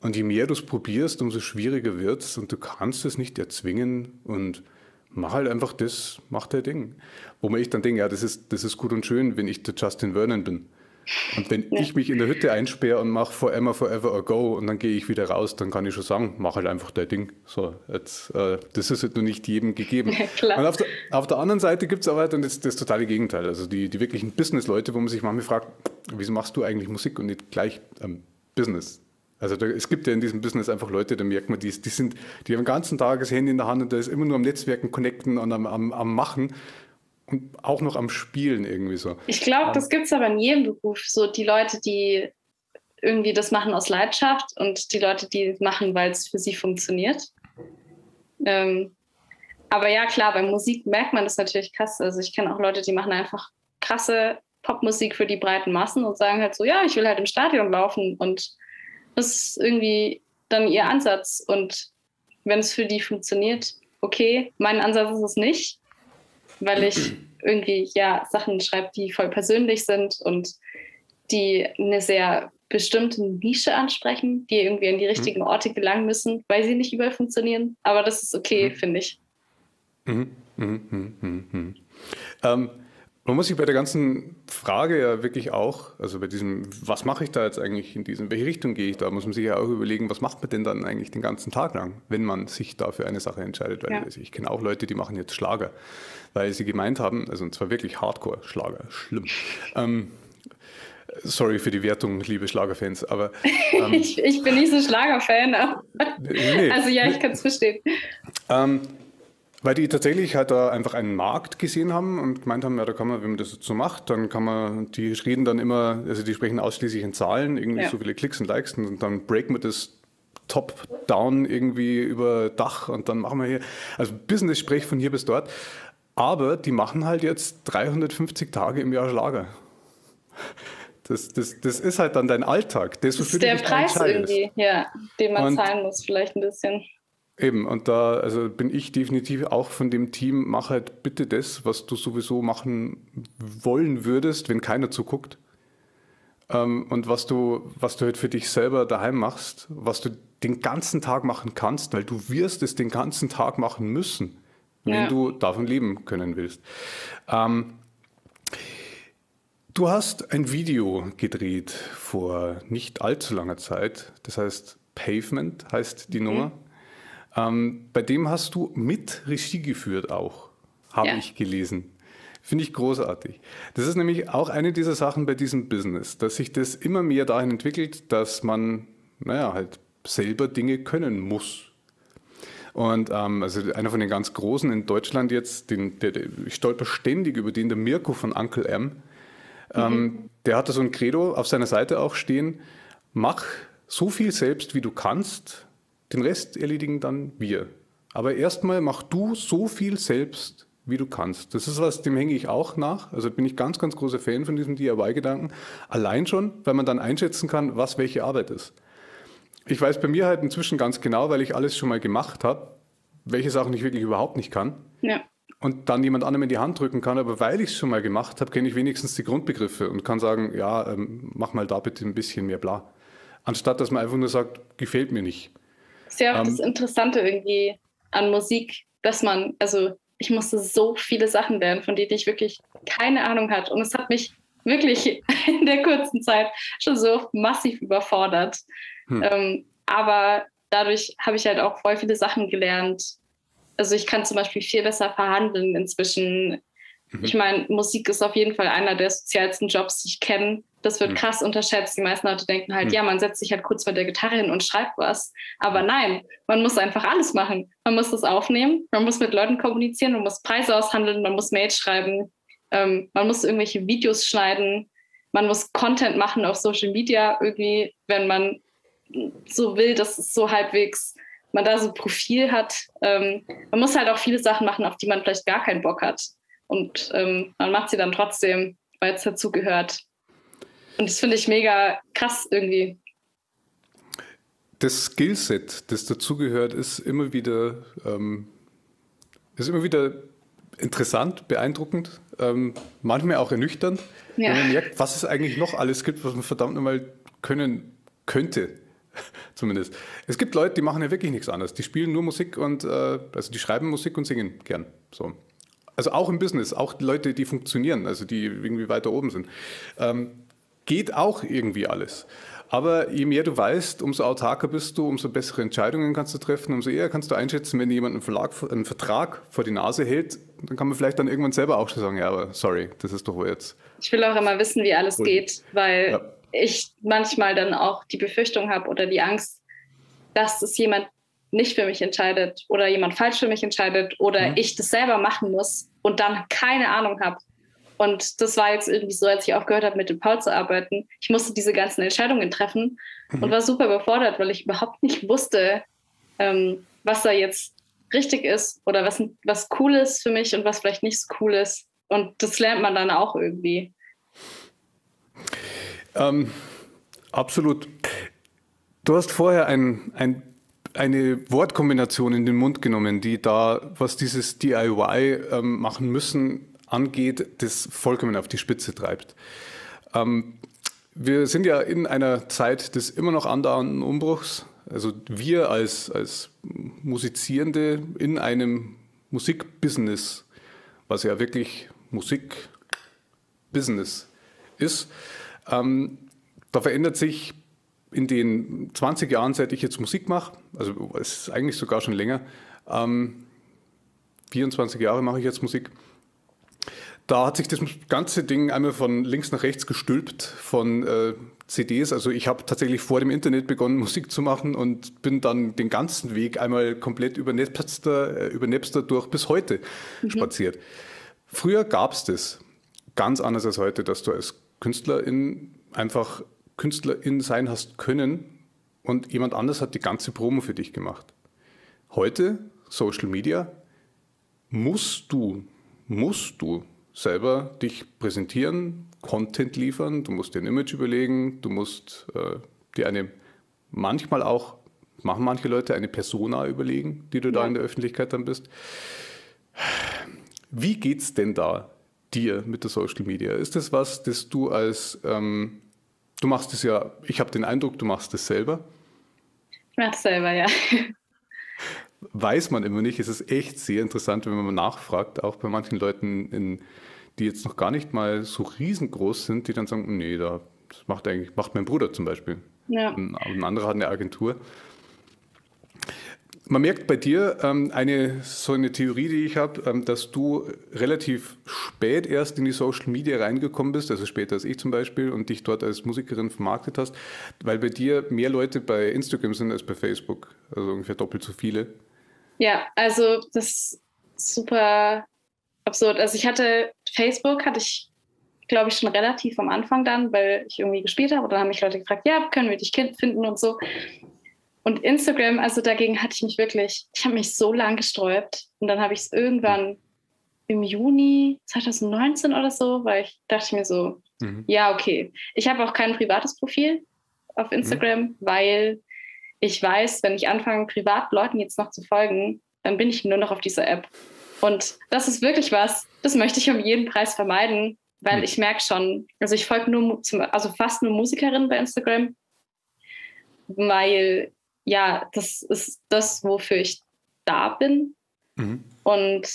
Und je mehr du es probierst, umso schwieriger wird es und du kannst es nicht erzwingen und mach halt einfach das, mach dein Ding. Wo man ich dann denke, ja, das ist, das ist gut und schön, wenn ich der Justin Vernon bin. Und wenn ja. ich mich in der Hütte einsperre und mache Forever, Forever a Go und dann gehe ich wieder raus, dann kann ich schon sagen, mach halt einfach dein Ding. So, jetzt, äh, das ist halt nur nicht jedem gegeben. Ja, und auf der, auf der, anderen Seite gibt es aber dann das, das totale Gegenteil. Also die, die wirklichen Business-Leute, wo man sich manchmal fragt, wieso machst du eigentlich Musik und nicht gleich ähm, Business? Also da, es gibt ja in diesem Business einfach Leute, da merkt man, die, die, sind, die haben den ganzen Tag das Handy in der Hand und da ist immer nur am Netzwerken, connecten und am, am, am Machen und auch noch am Spielen irgendwie so. Ich glaube, das gibt es aber in jedem Beruf. So die Leute, die irgendwie das machen aus Leidenschaft und die Leute, die machen, weil es für sie funktioniert. Ähm, aber ja, klar, bei Musik merkt man das natürlich krass. Also ich kenne auch Leute, die machen einfach krasse Popmusik für die breiten Massen und sagen halt so, ja, ich will halt im Stadion laufen und ist irgendwie dann ihr Ansatz. Und wenn es für die funktioniert, okay, mein Ansatz ist es nicht, weil ich irgendwie ja Sachen schreibe, die voll persönlich sind und die eine sehr bestimmte Nische ansprechen, die irgendwie an die richtigen mhm. Orte gelangen müssen, weil sie nicht überall funktionieren. Aber das ist okay, mhm. finde ich. Mhm. mhm, mhm, mhm. Ähm, man muss sich bei der ganzen Frage ja wirklich auch, also bei diesem, was mache ich da jetzt eigentlich in diesem, welche Richtung gehe ich da, muss man sich ja auch überlegen, was macht man denn dann eigentlich den ganzen Tag lang, wenn man sich da für eine Sache entscheidet. Weil ja. also ich kenne auch Leute, die machen jetzt Schlager, weil sie gemeint haben, also und zwar wirklich Hardcore-Schlager, schlimm. Ähm, Sorry für die Wertung, liebe Schlagerfans, aber. Ähm, ich, ich, bin nicht so Schlagerfan. Nee, also ja, ich kann es verstehen. Ähm, weil die tatsächlich halt da einfach einen Markt gesehen haben und gemeint haben, ja, da kann man, wenn man das so macht, dann kann man, die reden dann immer, also die sprechen ausschließlich in Zahlen, irgendwie ja. so viele Klicks und Likes und dann breaken wir das top-down irgendwie über Dach und dann machen wir hier, also Business-Sprech von hier bis dort. Aber die machen halt jetzt 350 Tage im Jahr Schlager. Das, das, das ist halt dann dein Alltag. Das, das ist der Preis irgendwie, ja, den man und zahlen muss, vielleicht ein bisschen. Eben, und da also bin ich definitiv auch von dem Team, mach halt bitte das, was du sowieso machen wollen würdest, wenn keiner zuguckt. Ähm, und was du, was du halt für dich selber daheim machst, was du den ganzen Tag machen kannst, weil du wirst es den ganzen Tag machen müssen, wenn ja. du davon leben können willst. Ähm, du hast ein Video gedreht vor nicht allzu langer Zeit, das heißt Pavement heißt die mhm. Nummer. Ähm, bei dem hast du mit Regie geführt auch, habe ja. ich gelesen. Finde ich großartig. Das ist nämlich auch eine dieser Sachen bei diesem Business, dass sich das immer mehr dahin entwickelt, dass man, naja, halt selber Dinge können muss. Und ähm, also einer von den ganz Großen in Deutschland jetzt, den, der, der, ich stolper ständig über den, der Mirko von Uncle M. Ähm, mhm. Der hatte so ein Credo auf seiner Seite auch stehen, mach so viel selbst, wie du kannst, den Rest erledigen dann wir. Aber erstmal mach du so viel selbst, wie du kannst. Das ist was, dem hänge ich auch nach. Also bin ich ganz, ganz großer Fan von diesem DIY-Gedanken. Allein schon, weil man dann einschätzen kann, was welche Arbeit ist. Ich weiß bei mir halt inzwischen ganz genau, weil ich alles schon mal gemacht habe, welche Sachen ich wirklich überhaupt nicht kann. Ja. Und dann jemand anderem in die Hand drücken kann, aber weil ich es schon mal gemacht habe, kenne ich wenigstens die Grundbegriffe und kann sagen, ja, ähm, mach mal da bitte ein bisschen mehr bla. Anstatt dass man einfach nur sagt, gefällt mir nicht. Das ist ja auch um, das ähm, Interessante irgendwie an Musik, dass man, also ich musste so viele Sachen lernen, von denen ich wirklich keine Ahnung hatte. Und es hat mich wirklich in der kurzen Zeit schon so massiv überfordert. Hm. Ähm, aber dadurch habe ich halt auch voll viele Sachen gelernt. Also ich kann zum Beispiel viel besser verhandeln inzwischen. Mhm. Ich meine, Musik ist auf jeden Fall einer der sozialsten Jobs, die ich kenne. Das wird mhm. krass unterschätzt. Die meisten Leute denken halt, mhm. ja, man setzt sich halt kurz vor der Gitarre hin und schreibt was. Aber nein, man muss einfach alles machen. Man muss das aufnehmen, man muss mit Leuten kommunizieren, man muss Preise aushandeln, man muss Mails schreiben, ähm, man muss irgendwelche Videos schneiden, man muss Content machen auf Social Media irgendwie, wenn man so will, dass es so halbwegs man da so ein Profil hat. Ähm, man muss halt auch viele Sachen machen, auf die man vielleicht gar keinen Bock hat. Und ähm, man macht sie dann trotzdem, weil es dazu gehört. Und das finde ich mega krass irgendwie. Das Skillset, das dazugehört, ist immer wieder, ähm, ist immer wieder interessant, beeindruckend, ähm, manchmal auch ernüchternd, ja. wenn man merkt, was es eigentlich noch alles gibt, was man verdammt nochmal können könnte. Zumindest. Es gibt Leute, die machen ja wirklich nichts anderes. Die spielen nur Musik und äh, also die schreiben Musik und singen gern. So. Also auch im Business, auch Leute, die funktionieren, also die irgendwie weiter oben sind. Ähm, geht auch irgendwie alles. Aber je mehr du weißt, umso autarker bist du, umso bessere Entscheidungen kannst du treffen, umso eher kannst du einschätzen, wenn jemand einen, Verlag, einen Vertrag vor die Nase hält, dann kann man vielleicht dann irgendwann selber auch schon sagen, ja, aber sorry, das ist doch wohl jetzt. Ich will auch immer wissen, wie alles cool. geht, weil ja. ich manchmal dann auch die Befürchtung habe oder die Angst, dass es jemand nicht für mich entscheidet oder jemand falsch für mich entscheidet oder mhm. ich das selber machen muss und dann keine Ahnung habe, und das war jetzt irgendwie so, als ich aufgehört habe, mit dem Paul zu arbeiten. Ich musste diese ganzen Entscheidungen treffen mhm. und war super überfordert, weil ich überhaupt nicht wusste, ähm, was da jetzt richtig ist oder was, was cool ist für mich und was vielleicht nicht so cool ist. Und das lernt man dann auch irgendwie. Ähm, absolut. Du hast vorher ein, ein, eine Wortkombination in den Mund genommen, die da, was dieses DIY ähm, machen müssen, angeht, das vollkommen auf die Spitze treibt. Ähm, wir sind ja in einer Zeit des immer noch andauernden Umbruchs. Also wir als, als Musizierende in einem Musikbusiness, was ja wirklich Musikbusiness ist, ähm, da verändert sich in den 20 Jahren, seit ich jetzt Musik mache, also es ist eigentlich sogar schon länger, ähm, 24 Jahre mache ich jetzt Musik, da hat sich das ganze Ding einmal von links nach rechts gestülpt von äh, CDs. Also ich habe tatsächlich vor dem Internet begonnen, Musik zu machen und bin dann den ganzen Weg einmal komplett über Napster, äh, über Napster durch bis heute mhm. spaziert. Früher gab es das ganz anders als heute, dass du als Künstlerin einfach Künstlerin sein hast können und jemand anders hat die ganze Promo für dich gemacht. Heute, Social Media, musst du, musst du selber dich präsentieren, Content liefern, du musst dir ein Image überlegen, du musst äh, dir eine, manchmal auch, machen manche Leute, eine Persona überlegen, die du ja. da in der Öffentlichkeit dann bist. Wie geht's denn da dir mit der Social Media? Ist das was, das du als, ähm, du machst es ja, ich habe den Eindruck, du machst es selber? Ich mache es selber, ja. weiß man immer nicht. Es ist echt sehr interessant, wenn man nachfragt, auch bei manchen Leuten, in, die jetzt noch gar nicht mal so riesengroß sind, die dann sagen, nee, da, das macht eigentlich, macht mein Bruder zum Beispiel. Ja. Ein, ein anderer hat eine Agentur. Man merkt bei dir ähm, eine so eine Theorie, die ich habe, ähm, dass du relativ spät erst in die Social Media reingekommen bist, also später als ich zum Beispiel, und dich dort als Musikerin vermarktet hast, weil bei dir mehr Leute bei Instagram sind als bei Facebook, also ungefähr doppelt so viele. Ja, also das ist super absurd. Also ich hatte Facebook, hatte ich, glaube ich, schon relativ am Anfang dann, weil ich irgendwie gespielt habe. Und dann haben mich Leute gefragt, ja, können wir dich finden und so. Und Instagram, also dagegen hatte ich mich wirklich, ich habe mich so lang gesträubt. Und dann habe ich es irgendwann im Juni 2019 oder so, weil ich dachte mir so, mhm. ja, okay. Ich habe auch kein privates Profil auf Instagram, mhm. weil ich weiß, wenn ich anfange, privat Leuten jetzt noch zu folgen, dann bin ich nur noch auf dieser App. Und das ist wirklich was, das möchte ich um jeden Preis vermeiden, weil mhm. ich merke schon, also ich folge nur, also fast nur Musikerinnen bei Instagram, weil ja, das ist das, wofür ich da bin. Mhm. Und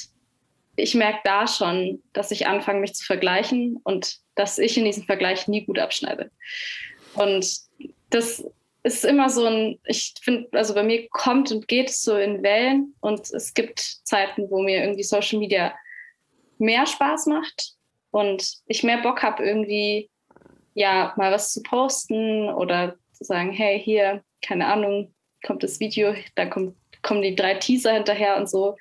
ich merke da schon, dass ich anfange, mich zu vergleichen und dass ich in diesem Vergleich nie gut abschneide. Und das ist immer so ein, ich finde, also bei mir kommt und geht es so in Wellen und es gibt Zeiten, wo mir irgendwie Social Media mehr Spaß macht und ich mehr Bock habe, irgendwie ja mal was zu posten oder zu sagen, hey, hier, keine Ahnung, kommt das Video, da kommt, kommen die drei Teaser hinterher und so.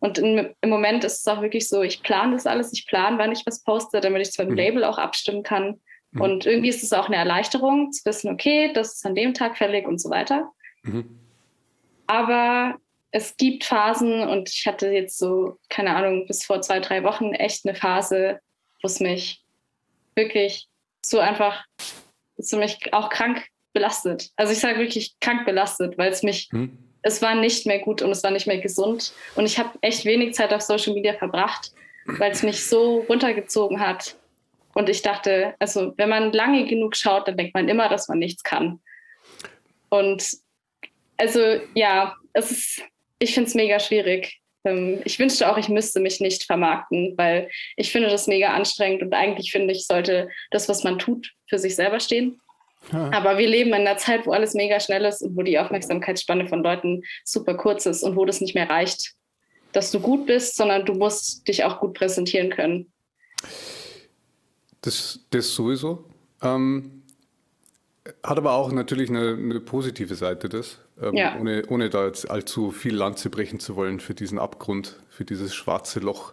Und in, im Moment ist es auch wirklich so, ich plane das alles, ich plane, wann ich was poste, damit ich es beim mhm. Label auch abstimmen kann. Mhm. Und irgendwie ist es auch eine Erleichterung zu wissen, okay, das ist an dem Tag fällig und so weiter. Mhm. Aber es gibt Phasen und ich hatte jetzt so, keine Ahnung, bis vor zwei, drei Wochen echt eine Phase, wo es mich wirklich so einfach, so mich auch krank belastet. Also ich sage wirklich krank belastet, weil es mich, mhm. es war nicht mehr gut und es war nicht mehr gesund. Und ich habe echt wenig Zeit auf Social Media verbracht, weil es mich so runtergezogen hat. Und ich dachte, also wenn man lange genug schaut, dann denkt man immer, dass man nichts kann. Und also ja, es ist, ich finde es mega schwierig. Ähm, ich wünschte auch, ich müsste mich nicht vermarkten, weil ich finde das mega anstrengend und eigentlich finde ich, sollte das, was man tut, für sich selber stehen. Ja. Aber wir leben in einer Zeit, wo alles mega schnell ist und wo die Aufmerksamkeitsspanne von Leuten super kurz ist und wo das nicht mehr reicht, dass du gut bist, sondern du musst dich auch gut präsentieren können. Das, das sowieso. Ähm, hat aber auch natürlich eine, eine positive Seite, das. Ähm, ja. ohne, ohne da jetzt allzu viel Lanze brechen zu wollen für diesen Abgrund, für dieses schwarze Loch.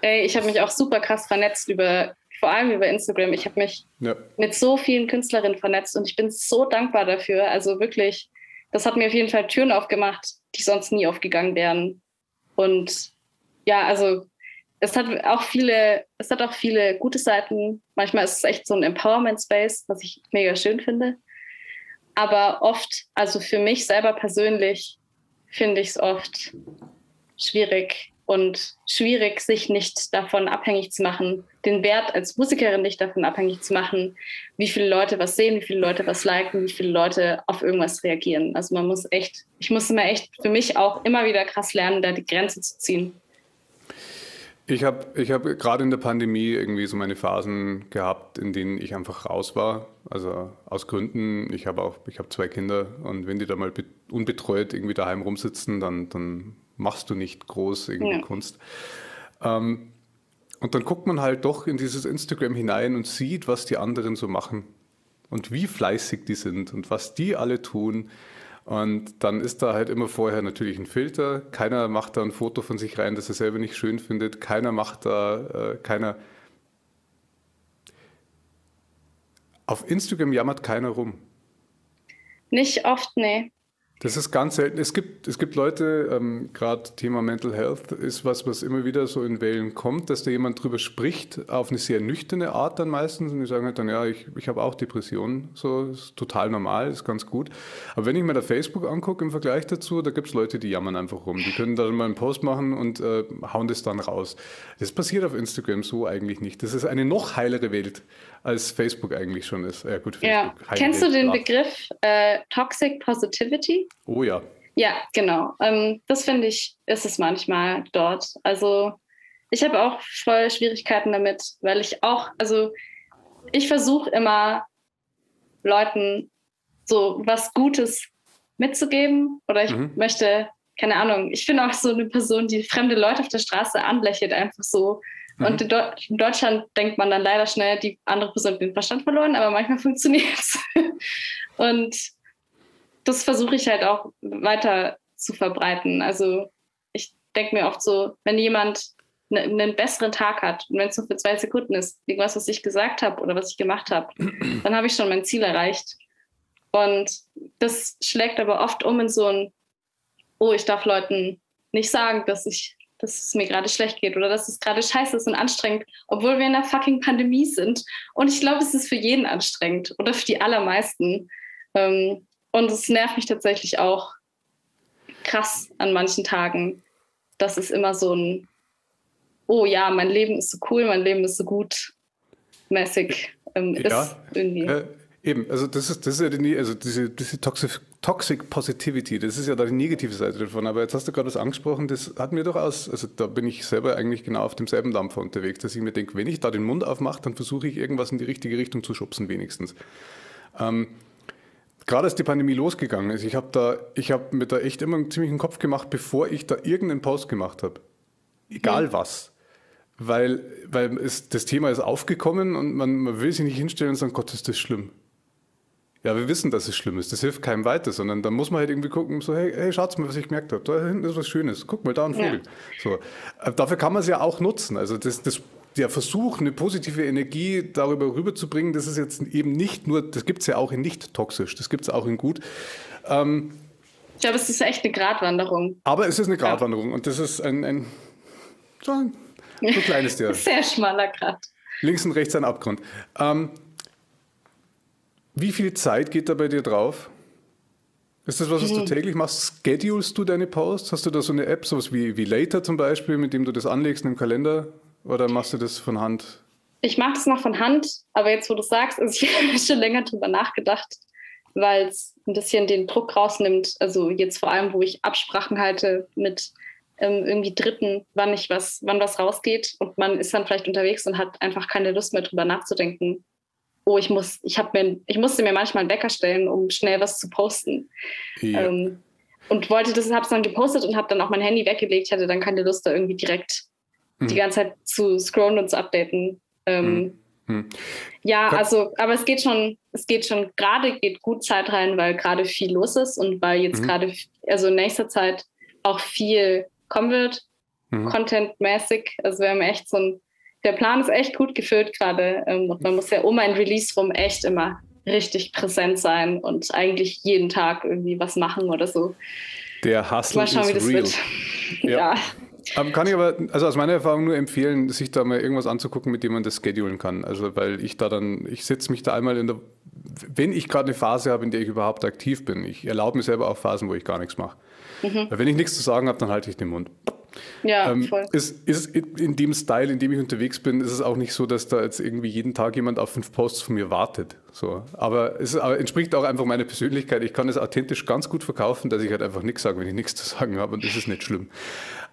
Ey, ich habe mich auch super krass vernetzt über, vor allem über Instagram. Ich habe mich ja. mit so vielen Künstlerinnen vernetzt und ich bin so dankbar dafür. Also wirklich, das hat mir auf jeden Fall Türen aufgemacht, die sonst nie aufgegangen wären. Und ja, also es hat auch viele, es hat auch viele gute Seiten. Manchmal ist es echt so ein Empowerment Space, was ich mega schön finde. Aber oft, also für mich selber persönlich, finde ich es oft schwierig und schwierig, sich nicht davon abhängig zu machen, den Wert als Musikerin nicht davon abhängig zu machen, wie viele Leute was sehen, wie viele Leute was liken, wie viele Leute auf irgendwas reagieren. Also man muss echt, ich musste mir echt für mich auch immer wieder krass lernen, da die Grenze zu ziehen. Ich habe ich hab gerade in der Pandemie irgendwie so meine Phasen gehabt, in denen ich einfach raus war. Also aus Gründen, ich habe auch, ich habe zwei Kinder und wenn die da mal unbetreut irgendwie daheim rumsitzen, dann, dann machst du nicht groß irgendwie ja. Kunst. Ähm, und dann guckt man halt doch in dieses Instagram hinein und sieht, was die anderen so machen und wie fleißig die sind und was die alle tun. Und dann ist da halt immer vorher natürlich ein Filter. Keiner macht da ein Foto von sich rein, das er selber nicht schön findet. Keiner macht da, äh, keiner. Auf Instagram jammert keiner rum. Nicht oft, nee. Das ist ganz selten. Es gibt, es gibt Leute, ähm, gerade Thema Mental Health ist was, was immer wieder so in Wellen kommt, dass da jemand drüber spricht, auf eine sehr nüchterne Art dann meistens. Und die sagen halt dann, ja, ich, ich habe auch Depressionen, so ist total normal, ist ganz gut. Aber wenn ich mir da Facebook angucke im Vergleich dazu, da gibt es Leute, die jammern einfach rum. Die können dann mal einen Post machen und äh, hauen das dann raus. Das passiert auf Instagram so eigentlich nicht. Das ist eine noch heilere Welt als Facebook eigentlich schon ist. Ja, gut, Facebook, ja. Kennst du den. Begriff äh, Toxic Positivity? Oh ja. Ja, genau. Ähm, das finde ich, ist es manchmal dort. Also ich habe auch voll Schwierigkeiten damit, weil ich auch, also ich versuche immer Leuten so was Gutes mitzugeben oder ich mhm. möchte, keine Ahnung, ich bin auch so eine Person, die fremde Leute auf der Straße anlächelt, einfach so Mhm. Und in, in, Deutschland denkt man dann leider schnell, die andere Person hat den Verstand verloren, aber manchmal funktioniert es. und das versuche ich halt auch weiter zu verbreiten. Also ich denke mir oft so, wenn jemand ne, einen besseren Tag hat und wenn es nur für zwei Sekunden ist, irgendwas, was ich gesagt habe oder was ich gemacht habe, dann habe ich schon mein Ziel erreicht. Und das schlägt aber oft um in so ein, oh, ich darf Leuten nicht sagen, dass ich dass es mir gerade schlecht geht oder dass es gerade scheiße ist und anstrengend, obwohl wir in einer fucking Pandemie sind. Und ich glaube, es ist für jeden anstrengend oder für die allermeisten. Ähm, und es nervt mich tatsächlich auch krass an manchen Tagen, dass es immer so ein, oh ja, mein Leben ist so cool, mein Leben ist so gut mäßig ähm, ja, ist irgendwie. Äh, Eben, also das ist, das ist ja die, also diese, diese Toxic, Toxic Positivity, das ist ja da die negative Seite davon. Aber jetzt hast du gerade was angesprochen, das hat mir durchaus, also da bin ich selber eigentlich genau auf demselben Dampfer unterwegs, dass ich mir denke, wenn ich da den Mund aufmache, dann versuche ich irgendwas in die richtige Richtung zu schubsen, wenigstens. Ähm, gerade als die Pandemie losgegangen ist, ich habe da, ich habe mir da echt immer einen ziemlichen Kopf gemacht, bevor ich da irgendeinen Post gemacht habe. Egal mhm. was weil, weil es, das Thema ist aufgekommen und man, man, will sich nicht hinstellen und sagen, Gott, ist das schlimm. Ja, wir wissen, dass es schlimm ist. Das hilft keinem weiter, sondern da muss man halt irgendwie gucken, so, hey, hey schaut mal, was ich gemerkt habe. Da hinten ist was Schönes. Guck mal, da ein Vogel. Ja. So. Äh, dafür kann man es ja auch nutzen. Also das, das, der Versuch, eine positive Energie darüber rüberzubringen, das ist jetzt eben nicht nur, das gibt es ja auch in nicht toxisch, das gibt es auch in gut. Ähm, ich glaube, es ist echt eine Gratwanderung. Aber es ist eine Gratwanderung ja. und das ist ein, ein, so ein, so kleines Tier. Sehr schmaler Grat. Links und rechts ein Abgrund. Ähm, wie viel Zeit geht da bei dir drauf? Ist das was, was du hm. täglich machst? Schedulest du deine Posts? Hast du da so eine App, sowas wie, wie Later zum Beispiel, mit dem du das anlegst im Kalender? Oder machst du das von Hand? Ich mache das noch von Hand, aber jetzt, wo du sagst, also ich habe schon länger drüber nachgedacht, weil es ein bisschen den Druck rausnimmt. Also jetzt vor allem, wo ich Absprachen halte mit ähm, irgendwie Dritten, wann ich was, wann was rausgeht und man ist dann vielleicht unterwegs und hat einfach keine Lust mehr drüber nachzudenken. Oh, ich muss, ich habe mir, ich musste mir manchmal einen Wecker stellen, um schnell was zu posten. Ja. Ähm, und wollte das, habe es dann gepostet und habe dann auch mein Handy weggelegt. Ich hatte dann keine Lust, da irgendwie direkt mhm. die ganze Zeit zu scrollen und zu updaten. Ähm, mhm. Hm. Ja, also, aber es geht schon, es geht schon, gerade geht gut Zeit rein, weil gerade viel los ist und weil jetzt mhm. gerade, also in nächster Zeit auch viel kommen wird, mhm. contentmäßig. Also wir haben echt so ein, der Plan ist echt gut gefüllt gerade ähm, und man muss ja um ein Release rum echt immer richtig präsent sein und eigentlich jeden Tag irgendwie was machen oder so. Der Hustle Mal schauen, wie das real. wird. ja. ja. Aber kann ich aber, also aus meiner Erfahrung nur empfehlen, sich da mal irgendwas anzugucken, mit dem man das schedulen kann. Also weil ich da dann, ich setze mich da einmal in der, wenn ich gerade eine Phase habe, in der ich überhaupt aktiv bin, ich erlaube mir selber auch Phasen, wo ich gar nichts mache. Mhm. Weil wenn ich nichts zu sagen habe, dann halte ich den Mund. Ja, ähm, voll. Ist, ist in dem Style, in dem ich unterwegs bin, ist es auch nicht so, dass da jetzt irgendwie jeden Tag jemand auf fünf Posts von mir wartet. So. Aber es aber entspricht auch einfach meiner Persönlichkeit. Ich kann es authentisch ganz gut verkaufen, dass ich halt einfach nichts sage, wenn ich nichts zu sagen habe und das ist nicht schlimm.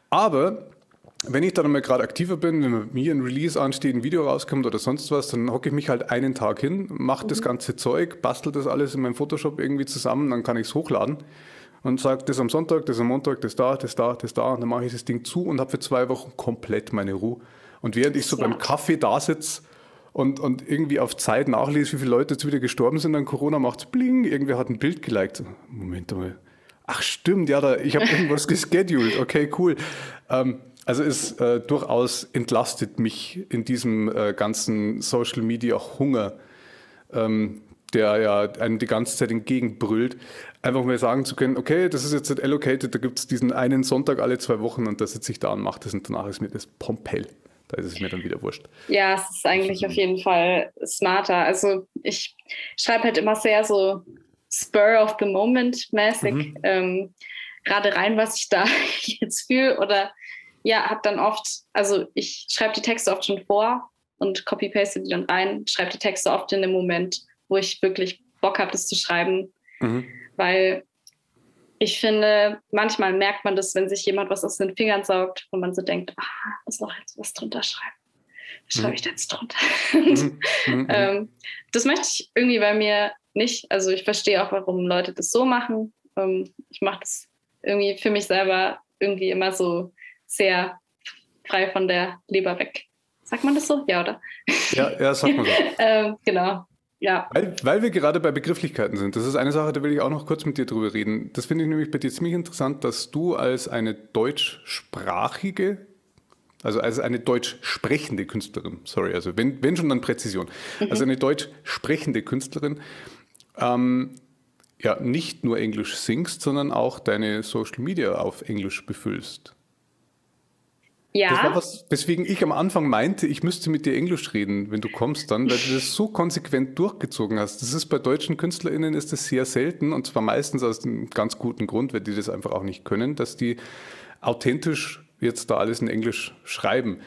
Aber wenn ich dann mal gerade aktiver bin, wenn mir ein Release ansteht, ein Video rauskommt oder sonst was, dann hocke ich mich halt einen Tag hin, mache mhm. das ganze Zeug, bastel das alles in meinem Photoshop irgendwie zusammen, dann kann ich es hochladen und sage, das am Sonntag, das am Montag, das da, das da, das da. Und dann mache ich das Ding zu und habe für zwei Wochen komplett meine Ruhe. Und während ich so beim Kaffee da sitze und, und irgendwie auf Zeit nachlese, wie viele Leute jetzt wieder gestorben sind an Corona, macht es bling, irgendwer hat ein Bild geliked. Moment mal, Ach stimmt, ja, da, ich habe irgendwas gescheduled. Okay, cool. Ähm, also es äh, durchaus entlastet mich in diesem äh, ganzen Social Media Hunger, ähm, der ja einem die ganze Zeit entgegenbrüllt, einfach mal sagen zu können, okay, das ist jetzt allocated, da gibt es diesen einen Sonntag alle zwei Wochen und da sitze ich da und mache das und danach ist mir das Pompell. Da ist es mir dann wieder wurscht. Ja, es ist eigentlich auf jeden Fall smarter. Also ich schreibe halt immer sehr so Spur of the Moment mäßig mhm. ähm, gerade rein, was ich da jetzt fühle oder ja, habe dann oft, also ich schreibe die Texte oft schon vor und copy-paste die dann rein, schreibe die Texte oft in dem Moment, wo ich wirklich Bock habe, das zu schreiben, mhm. weil ich finde, manchmal merkt man das, wenn sich jemand was aus den Fingern saugt und man so denkt, ah, muss noch jetzt was drunter schreiben. Was schreibe mhm. ich da jetzt drunter? Mhm. mhm. ähm, das möchte ich irgendwie bei mir nicht. Also ich verstehe auch, warum Leute das so machen. Ähm, ich mache das irgendwie für mich selber irgendwie immer so sehr frei von der Leber weg. Sagt man das so? Ja, oder? Ja, ja sagt man so. ähm, genau. Ja. Weil, weil, wir gerade bei Begrifflichkeiten sind. Das ist eine Sache, da will ich auch noch kurz mit dir drüber reden. Das finde ich nämlich bei dir ziemlich interessant, dass du als eine deutschsprachige, also als eine deutsch sprechende Künstlerin, sorry, also wenn, wenn schon dann Präzision, mhm. also eine deutsch sprechende Künstlerin ähm, ja, nicht nur Englisch singst, sondern auch deine Social Media auf Englisch befüllst. Ja. Das war was, weswegen ich am Anfang meinte, ich müsste mit dir Englisch reden, wenn du kommst dann, weil du das so konsequent durchgezogen hast. Das ist bei deutschen KünstlerInnen ist das sehr selten und zwar meistens aus einem ganz guten Grund, weil die das einfach auch nicht können, dass die authentisch jetzt da alles in Englisch schreiben.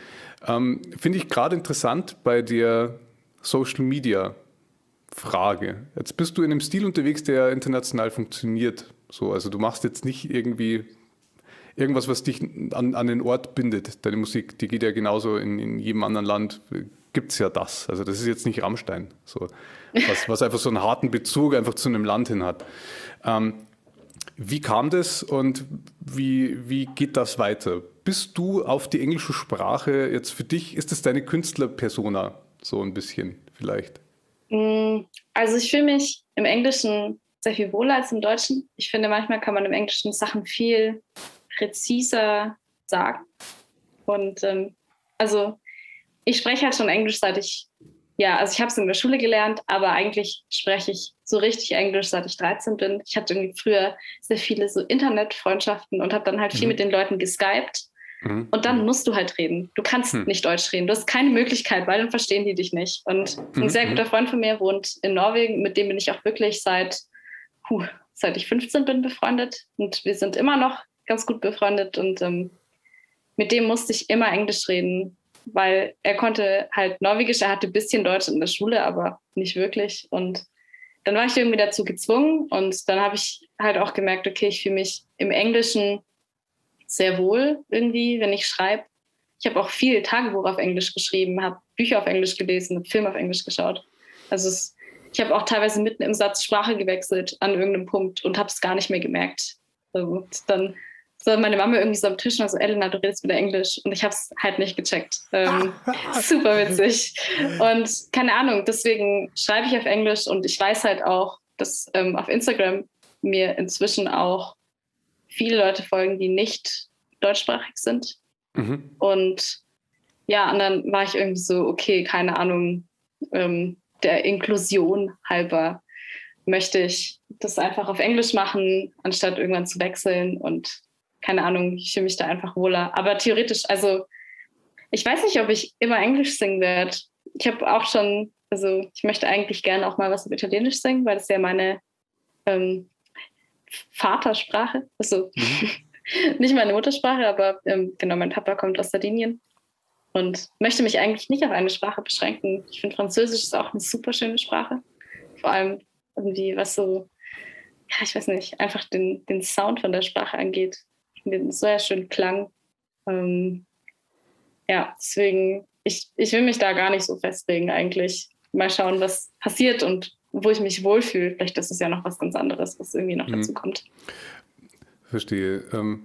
Ähm, Finde ich gerade interessant bei der Social Media Frage. Jetzt bist du in einem Stil unterwegs, der international funktioniert. So, also du machst jetzt nicht irgendwie irgendwas, was dich an, an den Ort bindet. Deine Musik, die geht ja genauso in, in jedem anderen Land. Gibt es ja das. Also das ist jetzt nicht Rammstein, so, was, was einfach so einen harten Bezug einfach zu einem land hin hat. Ähm, wie kam das und wie, wie geht das weiter? Bist du auf die englische Sprache jetzt für dich, ist das deine Künstlerpersona so ein bisschen vielleicht? Mm, also ich fühle mich im Englischen sehr viel wohler als im Deutschen. Ich finde, manchmal kann man im Englischen Sachen viel präziser sagen. Und ähm, also ich spreche halt schon Englisch, seit ich, ja, also ich habe es in der Schule gelernt, aber eigentlich spreche ich so richtig Englisch, seit ich 13 bin. Ich hatte irgendwie früher sehr viele so Internetfreundschaften und habe dann halt viel mhm. mit den Leuten geskypt. Mhm. Und dann musst du halt reden. Du kannst mhm. nicht Deutsch reden. Du hast keine Möglichkeit, weil dann verstehen die dich nicht. Und ein sehr mhm. guter Freund von mir wohnt in Norwegen, mit dem bin ich auch wirklich seit, puh, seit ich 15 bin befreundet. Und wir sind immer noch ganz gut befreundet. Und ähm, mit dem musste ich immer Englisch reden, weil er konnte halt Norwegisch, er hatte ein bisschen Deutsch in der Schule, aber nicht wirklich. Und dann war ich irgendwie dazu gezwungen und dann habe ich halt auch gemerkt, okay, ich fühle mich im Englischen sehr wohl irgendwie, wenn ich schreibe. Ich habe auch viel Tagebuch auf Englisch geschrieben, habe Bücher auf Englisch gelesen, Filme auf Englisch geschaut. Also es, ich habe auch teilweise mitten im Satz Sprache gewechselt an irgendeinem Punkt und habe es gar nicht mehr gemerkt. Und dann so meine Mama irgendwie so am Tisch und so, Elena, du redest wieder Englisch. Und ich habe es halt nicht gecheckt. Ähm, super witzig. Und keine Ahnung, deswegen schreibe ich auf Englisch und ich weiß halt auch, dass ähm, auf Instagram mir inzwischen auch viele Leute folgen, die nicht deutschsprachig sind. Mhm. Und ja, und dann war ich irgendwie so, okay, keine Ahnung, ähm, der Inklusion halber möchte ich das einfach auf Englisch machen, anstatt irgendwann zu wechseln. Und keine Ahnung, ich fühle mich da einfach wohler. Aber theoretisch, also ich weiß nicht, ob ich immer Englisch singen werde. Ich habe auch schon, also ich möchte eigentlich gerne auch mal was auf Italienisch singen, weil das ja meine ähm, Vatersprache, also mhm. nicht meine Muttersprache, aber ähm, genau, mein Papa kommt aus Sardinien und möchte mich eigentlich nicht auf eine Sprache beschränken. Ich finde Französisch ist auch eine super schöne Sprache. Vor allem irgendwie, was so, ja, ich weiß nicht, einfach den, den Sound von der Sprache angeht einen sehr schönen Klang. Ähm, ja, deswegen, ich, ich will mich da gar nicht so festlegen eigentlich. Mal schauen, was passiert und wo ich mich wohlfühle. Vielleicht ist es ja noch was ganz anderes, was irgendwie noch mhm. dazu kommt. Verstehe. Ähm,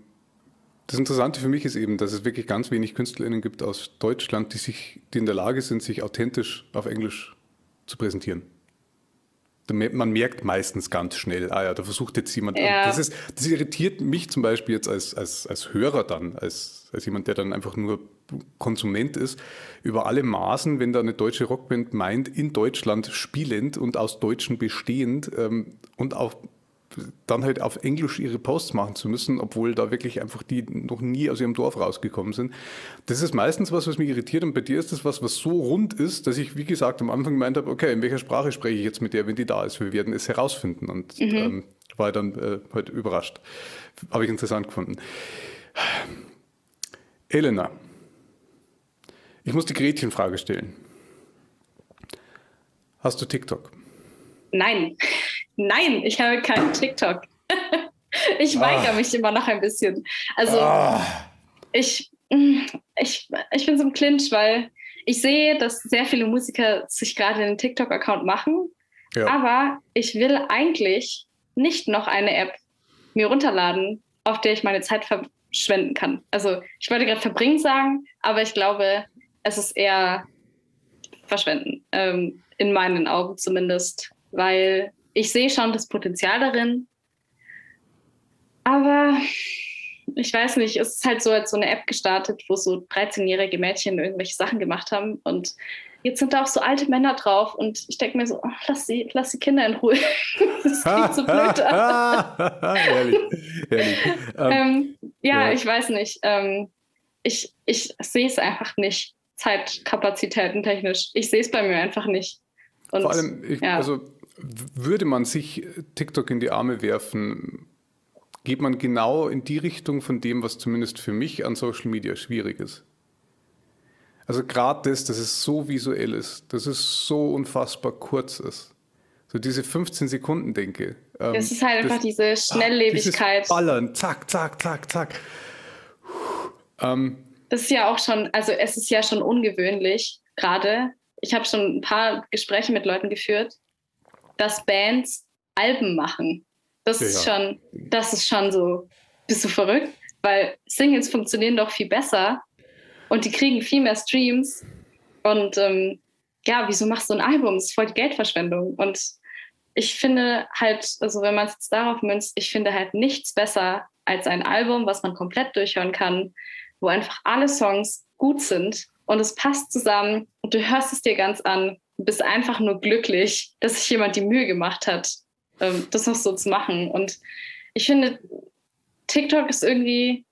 das Interessante für mich ist eben, dass es wirklich ganz wenig KünstlerInnen gibt aus Deutschland, die sich, die in der Lage sind, sich authentisch auf Englisch zu präsentieren man merkt meistens ganz schnell, ah ja, da versucht jetzt jemand. Ja. Das, ist, das irritiert mich zum Beispiel jetzt als, als, als Hörer dann, als, als jemand, der dann einfach nur Konsument ist, über alle Maßen, wenn da eine deutsche Rockband meint, in Deutschland spielend und aus Deutschen bestehend ähm, und auch dann halt auf Englisch ihre Posts machen zu müssen, obwohl da wirklich einfach die noch nie aus ihrem Dorf rausgekommen sind. Das ist meistens was, was mich irritiert und bei dir ist das was, was so rund ist, dass ich, wie gesagt, am Anfang gemeint habe, okay, in welcher Sprache spreche ich jetzt mit der, wenn die da ist? Wir werden es herausfinden und mhm. ähm, war dann äh, halt überrascht. Habe ich interessant gefunden. Elena, ich muss die Gretchenfrage stellen. Hast du TikTok? Nein. Nein, ich habe keinen TikTok. ich weigere ah. mich immer noch ein bisschen. Also ah. ich, ich, ich bin so im Clinch, weil ich sehe, dass sehr viele Musiker sich gerade einen TikTok-Account machen. Ja. Aber ich will eigentlich nicht noch eine App mir runterladen, auf der ich meine Zeit verschwenden kann. Also ich wollte gerade verbringen sagen, aber ich glaube, es ist eher verschwenden, ähm, in meinen Augen zumindest, weil ich sehe schon das Potenzial darin. Aber ich weiß nicht, es ist halt so als so eine App gestartet, wo so 13-jährige Mädchen irgendwelche Sachen gemacht haben. Und jetzt sind da auch so alte Männer drauf. Und ich denke mir so, oh, lass, die, lass die Kinder in Ruhe. das klingt so blöd. herrlich, herrlich. Ähm, ähm, ja, ja, ich weiß nicht. Ähm, ich ich sehe es einfach nicht, Zeitkapazitäten technisch. Ich sehe es bei mir einfach nicht. Und, Vor allem, ich, ja. also würde man sich TikTok in die Arme werfen, geht man genau in die Richtung von dem, was zumindest für mich an Social Media schwierig ist. Also gerade das, dass es so visuell ist, dass es so unfassbar kurz ist. So diese 15 Sekunden denke. Ähm, das ist halt das, einfach diese Schnelllebigkeit. Ach, Ballern, zack, zack, zack, zack. Ähm, das ist ja auch schon, also es ist ja schon ungewöhnlich gerade. Ich habe schon ein paar Gespräche mit Leuten geführt, dass Bands Alben machen. Das ja, ist schon, das ist schon so, bist du verrückt? Weil Singles funktionieren doch viel besser und die kriegen viel mehr Streams. Und ähm, ja, wieso machst du ein Album? Das ist voll die Geldverschwendung. Und ich finde halt, also wenn man es jetzt darauf münzt, ich finde halt nichts besser als ein Album, was man komplett durchhören kann, wo einfach alle Songs gut sind und es passt zusammen und du hörst es dir ganz an bist einfach nur glücklich, dass sich jemand die Mühe gemacht hat, ähm, das noch so zu machen. Und ich finde, TikTok ist irgendwie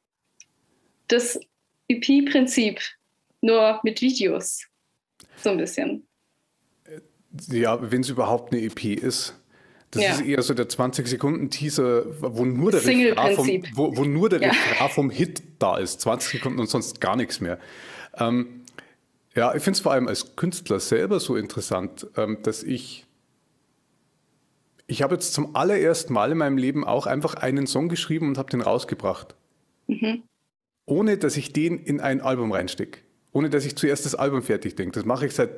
das EP-Prinzip, nur mit Videos. So ein bisschen. Ja, wenn es überhaupt eine EP ist. Das ja. ist eher so der 20-Sekunden-Teaser, wo nur der Refrain vom, wo, wo nur der ja. vom Hit da ist. 20 Sekunden und sonst gar nichts mehr. Ähm, ja, ich finde es vor allem als Künstler selber so interessant, ähm, dass ich ich habe jetzt zum allerersten Mal in meinem Leben auch einfach einen Song geschrieben und habe den rausgebracht. Mhm. Ohne dass ich den in ein Album reinstecke. Ohne dass ich zuerst das Album fertig denke. Das mache ich seit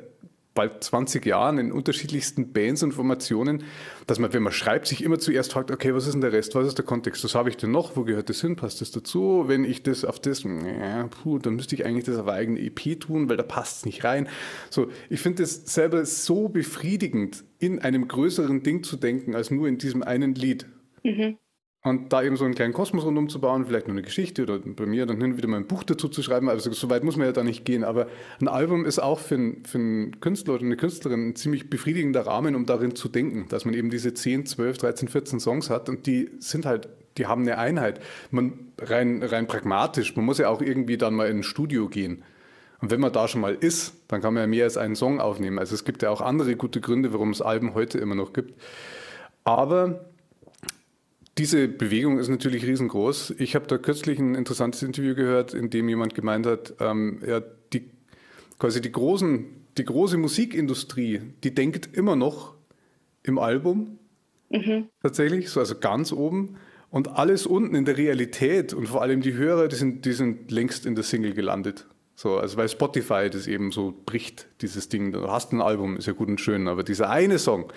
bald 20 Jahren in unterschiedlichsten Bands und Formationen, dass man, wenn man schreibt, sich immer zuerst fragt, okay, was ist denn der Rest, was ist der Kontext, was habe ich denn noch, wo gehört das hin, passt das dazu, wenn ich das auf das, ja, puh, dann müsste ich eigentlich das auf eigene EP tun, weil da passt es nicht rein. So, ich finde es selber so befriedigend, in einem größeren Ding zu denken, als nur in diesem einen Lied. Mhm. Und da eben so einen kleinen Kosmos rundum zu bauen, vielleicht nur eine Geschichte oder bei mir dann hin wieder mal ein Buch dazu zu schreiben, also so weit muss man ja da nicht gehen. Aber ein Album ist auch für einen, für einen Künstler oder eine Künstlerin ein ziemlich befriedigender Rahmen, um darin zu denken, dass man eben diese 10, 12, 13, 14 Songs hat und die sind halt, die haben eine Einheit. Man rein, rein pragmatisch, man muss ja auch irgendwie dann mal in ein Studio gehen. Und wenn man da schon mal ist, dann kann man ja mehr als einen Song aufnehmen. Also es gibt ja auch andere gute Gründe, warum es Alben heute immer noch gibt. Aber diese Bewegung ist natürlich riesengroß. Ich habe da kürzlich ein interessantes Interview gehört, in dem jemand gemeint hat, ähm, ja, die, quasi die, großen, die große Musikindustrie, die denkt immer noch im Album, mhm. tatsächlich, so also ganz oben. Und alles unten in der Realität und vor allem die Hörer, die sind, die sind längst in der Single gelandet. So, also weil Spotify das eben so bricht, dieses Ding. Du hast ein Album, ist ja gut und schön, aber dieser eine Song,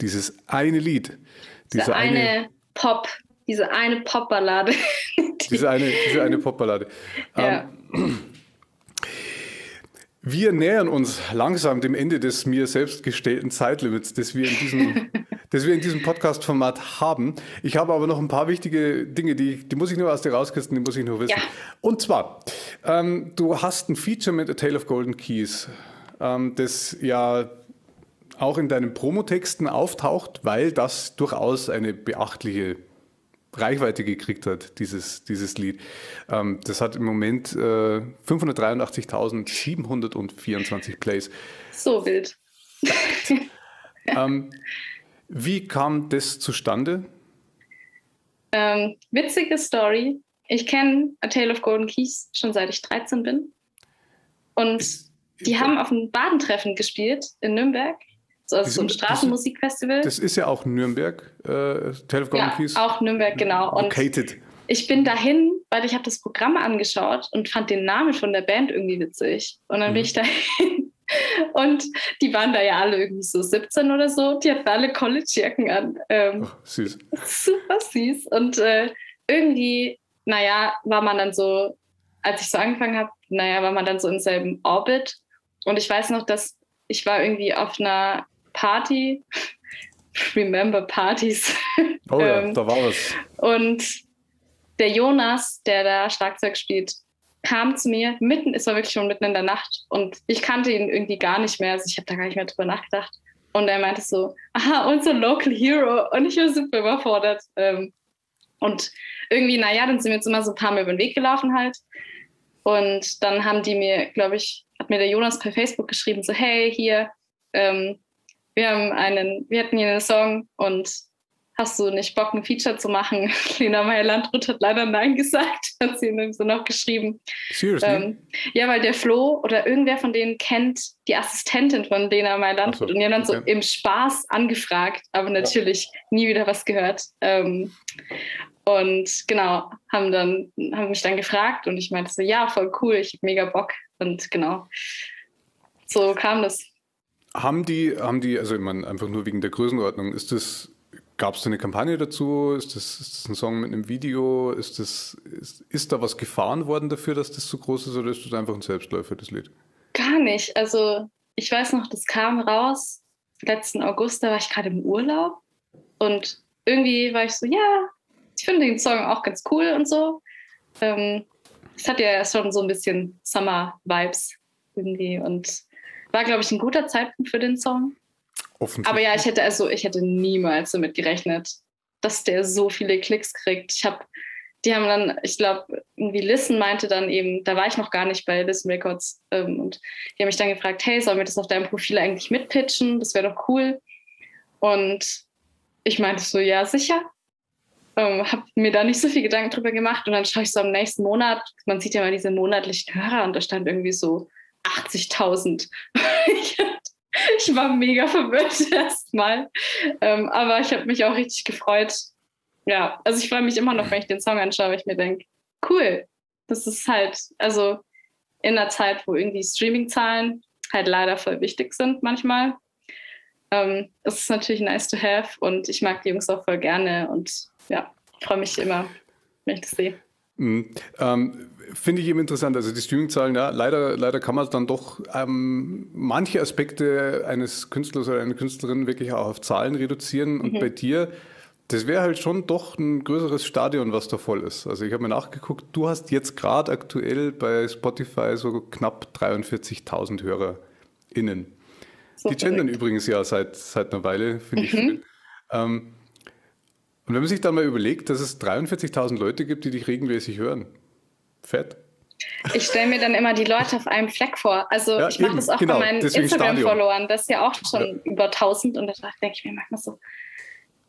dieses eine Lied, dieser eine, eine Pop, diese eine Popballade. Die diese eine, diese eine Popballade. Ja. Ähm, wir nähern uns langsam dem Ende des mir selbst gestellten Zeitlimits, das wir in diesem, das wir in diesem Podcast-Format haben. Ich habe aber noch ein paar wichtige Dinge, die, die muss ich nur aus dir rauskisten, die muss ich nur wissen. Ja. Und zwar, ähm, du hast ein Feature mit A Tale of Golden Keys, ähm, das ja auch in deinen Promotexten auftaucht, weil das durchaus eine beachtliche Reichweite gekriegt hat, dieses, dieses Lied. Ähm, das hat im Moment äh, 583.724 Plays. So wild. ähm, wie kam das zustande? Ähm, witzige Story. Ich kenne A Tale of Golden Keys schon seit ich 13 bin. Und die haben auf einem Badentreffen gespielt in Nürnberg also so ein Straßenmusikfestival. Das ist ja auch Nürnberg, äh, Golden ja, auch Nürnberg, genau. Und Located. ich bin dahin, weil ich habe das Programm angeschaut und fand den Namen von der Band irgendwie witzig. Und dann mhm. bin ich dahin und die waren da ja alle irgendwie so 17 oder so. Die hatten alle College-Jacken an. Ähm, oh, süß. Super süß. Und äh, irgendwie, naja, war man dann so, als ich so angefangen habe, naja, war man dann so im selben Orbit. Und ich weiß noch, dass ich war irgendwie auf einer Party. Remember Partys. Oh ja, ähm, da war was. Und der Jonas, der da Schlagzeug spielt, kam zu mir mitten, es war wirklich schon mitten in der Nacht und ich kannte ihn irgendwie gar nicht mehr, also ich habe da gar nicht mehr drüber nachgedacht. Und er meinte so, aha, unser Local Hero. Und ich war super überfordert. Ähm, und irgendwie, naja, dann sind wir jetzt immer so ein paar Mal über den Weg gelaufen halt. Und dann haben die mir, glaube ich, hat mir der Jonas per Facebook geschrieben, so, hey, hier, ähm, wir haben einen, wir hatten hier einen Song und hast du nicht Bock, ein Feature zu machen? Lena Meyer-Landrut hat leider Nein gesagt, hat sie ihm so noch geschrieben. Seriously? Ähm, ja, weil der Flo oder irgendwer von denen kennt die Assistentin von Lena Meyer-Landrut so, und die haben dann okay. so im Spaß angefragt, aber natürlich ja. nie wieder was gehört. Ähm, und genau, haben dann, haben mich dann gefragt und ich meinte so, ja, voll cool, ich habe mega Bock. Und genau, so kam das. Haben die, haben die, also ich meine, einfach nur wegen der Größenordnung, ist das, gab es da eine Kampagne dazu? Ist das, ist das ein Song mit einem Video? Ist, das, ist, ist da was gefahren worden dafür, dass das so groß ist oder ist das einfach ein Selbstläufer, das Lied? Gar nicht. Also ich weiß noch, das kam raus letzten August, da war ich gerade im Urlaub und irgendwie war ich so, ja, ich finde den Song auch ganz cool und so. Ähm, es hat ja schon so ein bisschen Summer-Vibes irgendwie und war, glaube ich, ein guter Zeitpunkt für den Song. Aber ja, ich hätte also, ich hätte niemals damit gerechnet, dass der so viele Klicks kriegt. Ich habe, die haben dann, ich glaube, irgendwie Listen meinte dann eben, da war ich noch gar nicht bei Listen Records ähm, und die haben mich dann gefragt, hey, sollen wir das auf deinem Profil eigentlich mitpitchen? Das wäre doch cool. Und ich meinte so, ja, sicher. Ähm, habe mir da nicht so viel Gedanken drüber gemacht und dann schaue ich so am nächsten Monat, man sieht ja mal diese monatlichen Hörer und da stand irgendwie so 80.000. ich war mega verwirrt erstmal. Ähm, aber ich habe mich auch richtig gefreut. Ja, also ich freue mich immer noch, wenn ich den Song anschaue, weil ich mir denke, cool, das ist halt, also in einer Zeit, wo irgendwie Streaming-Zahlen halt leider voll wichtig sind manchmal. Ähm, es ist natürlich nice to have und ich mag die Jungs auch voll gerne und ja, freue mich immer, wenn ich das sehe. Mhm. Ähm, Finde ich eben interessant. Also die Streaming-Zahlen, ja, leider, leider kann man dann doch ähm, manche Aspekte eines Künstlers oder einer Künstlerin wirklich auch auf Zahlen reduzieren. Und mhm. bei dir, das wäre halt schon doch ein größeres Stadion, was da voll ist. Also ich habe mir nachgeguckt, du hast jetzt gerade aktuell bei Spotify so knapp 43.000 HörerInnen. So die gendern übrigens ja seit, seit einer Weile, finde mhm. ich schön. Ähm, und wenn man sich dann mal überlegt, dass es 43.000 Leute gibt, die dich regelmäßig hören, fett. Ich stelle mir dann immer die Leute auf einem Fleck vor. Also ja, ich mache das auch genau, bei meinen Instagram-Followern. Das ist ja auch schon ja. über 1000 und da denke ich mir manchmal so,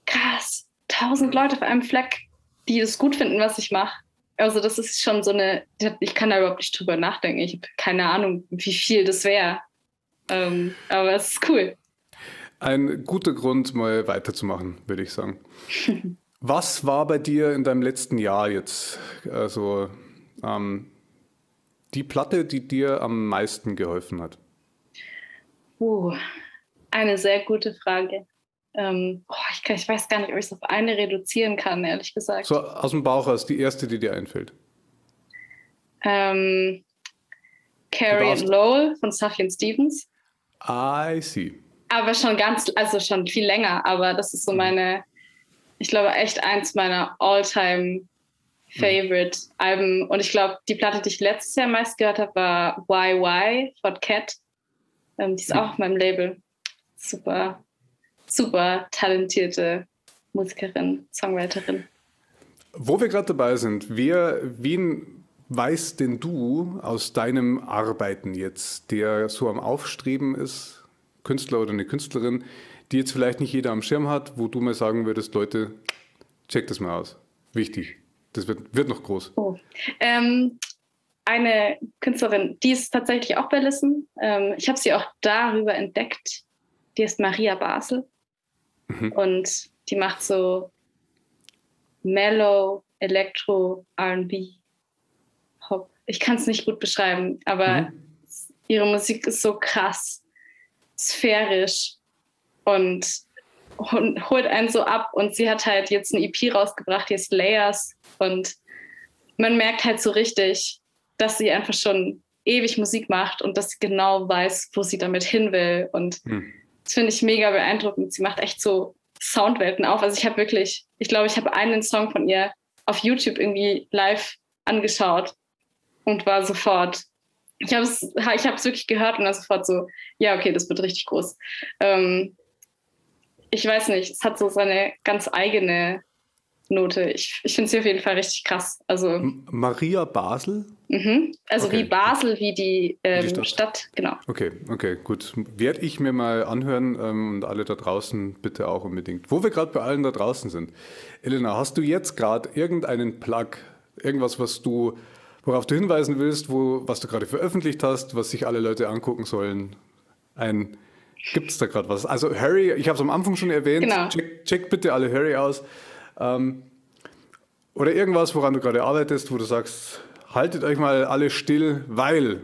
krass, 1000 Leute auf einem Fleck, die das gut finden, was ich mache. Also das ist schon so eine, ich kann da überhaupt nicht drüber nachdenken. Ich habe keine Ahnung, wie viel das wäre. Ähm, aber es ist cool. Ein guter Grund, mal weiterzumachen, würde ich sagen. Was war bei dir in deinem letzten Jahr jetzt also ähm, die Platte, die dir am meisten geholfen hat? Uh, eine sehr gute Frage. Ähm, oh, ich, kann, ich, weiß gar nicht, ob ich es auf eine reduzieren kann, ehrlich gesagt. So aus dem Bauch aus, die erste, die dir einfällt. Ähm, Carrie and Lowell von Sufjan Stevens. I see. Aber schon ganz, also schon viel länger, aber das ist so mhm. meine, ich glaube, echt eins meiner all-time favorite mhm. Alben. Und ich glaube, die Platte, die ich letztes Jahr meist gehört habe, war Why Why von Cat. Ähm, die ist mhm. auch auf meinem Label. Super, super talentierte Musikerin, Songwriterin. Wo wir gerade dabei sind, wer, wen weißt denn du aus deinem Arbeiten jetzt, der so am Aufstreben ist, Künstler oder eine Künstlerin, die jetzt vielleicht nicht jeder am Schirm hat, wo du mal sagen würdest, Leute, check das mal aus. Wichtig. Das wird, wird noch groß. Oh. Ähm, eine Künstlerin, die ist tatsächlich auch bei Listen. Ähm, ich habe sie auch darüber entdeckt. Die ist Maria Basel. Mhm. Und die macht so Mellow, Electro, RB, Hop. Ich kann es nicht gut beschreiben, aber mhm. ihre Musik ist so krass, sphärisch und holt einen so ab. Und sie hat halt jetzt eine EP rausgebracht, die ist Layers. Und man merkt halt so richtig, dass sie einfach schon ewig Musik macht und dass sie genau weiß, wo sie damit hin will. Und hm. das finde ich mega beeindruckend. Sie macht echt so Soundwelten auf. Also ich habe wirklich, ich glaube, ich habe einen Song von ihr auf YouTube irgendwie live angeschaut und war sofort, ich habe es ich wirklich gehört und war sofort so, ja, okay, das wird richtig groß. Ähm, ich weiß nicht, es hat so seine ganz eigene Note. Ich, ich finde sie auf jeden Fall richtig krass. Also, Maria Basel? Mhm. Also okay. wie Basel, wie die, ähm, die Stadt. Stadt. genau. Okay, okay, gut. Werde ich mir mal anhören ähm, und alle da draußen bitte auch unbedingt. Wo wir gerade bei allen da draußen sind. Elena, hast du jetzt gerade irgendeinen Plug, irgendwas, was du, worauf du hinweisen willst, wo, was du gerade veröffentlicht hast, was sich alle Leute angucken sollen? Ein Gibt es da gerade was? Also Harry, ich habe es am Anfang schon erwähnt, genau. check, check, bitte alle Harry aus. Ähm, oder irgendwas, woran du gerade arbeitest, wo du sagst, haltet euch mal alle still, weil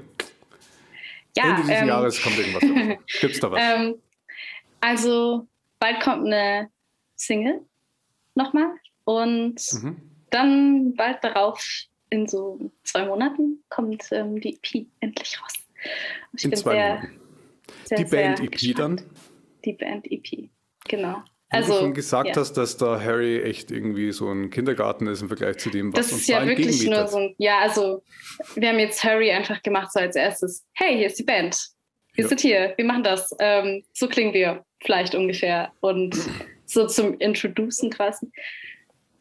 ja, Ende dieses ähm, Jahres kommt irgendwas. Gibt es da was? Ähm, also bald kommt eine Single nochmal und mhm. dann bald darauf, in so zwei Monaten, kommt ähm, die EP endlich raus. Ich in bin zwei sehr, Monaten sehr, die Band EP gespannt. dann? Die Band EP, genau. Also, du schon gesagt ja. hast, dass da Harry echt irgendwie so ein Kindergarten ist im Vergleich zu dem, was das uns ist ja wirklich nur so ein, Ja, also wir haben jetzt Harry einfach gemacht so als erstes. Hey, hier ist die Band. Wir ja. sind hier, wir machen das. Ähm, so klingen wir vielleicht ungefähr. Und so zum Introducen quasi.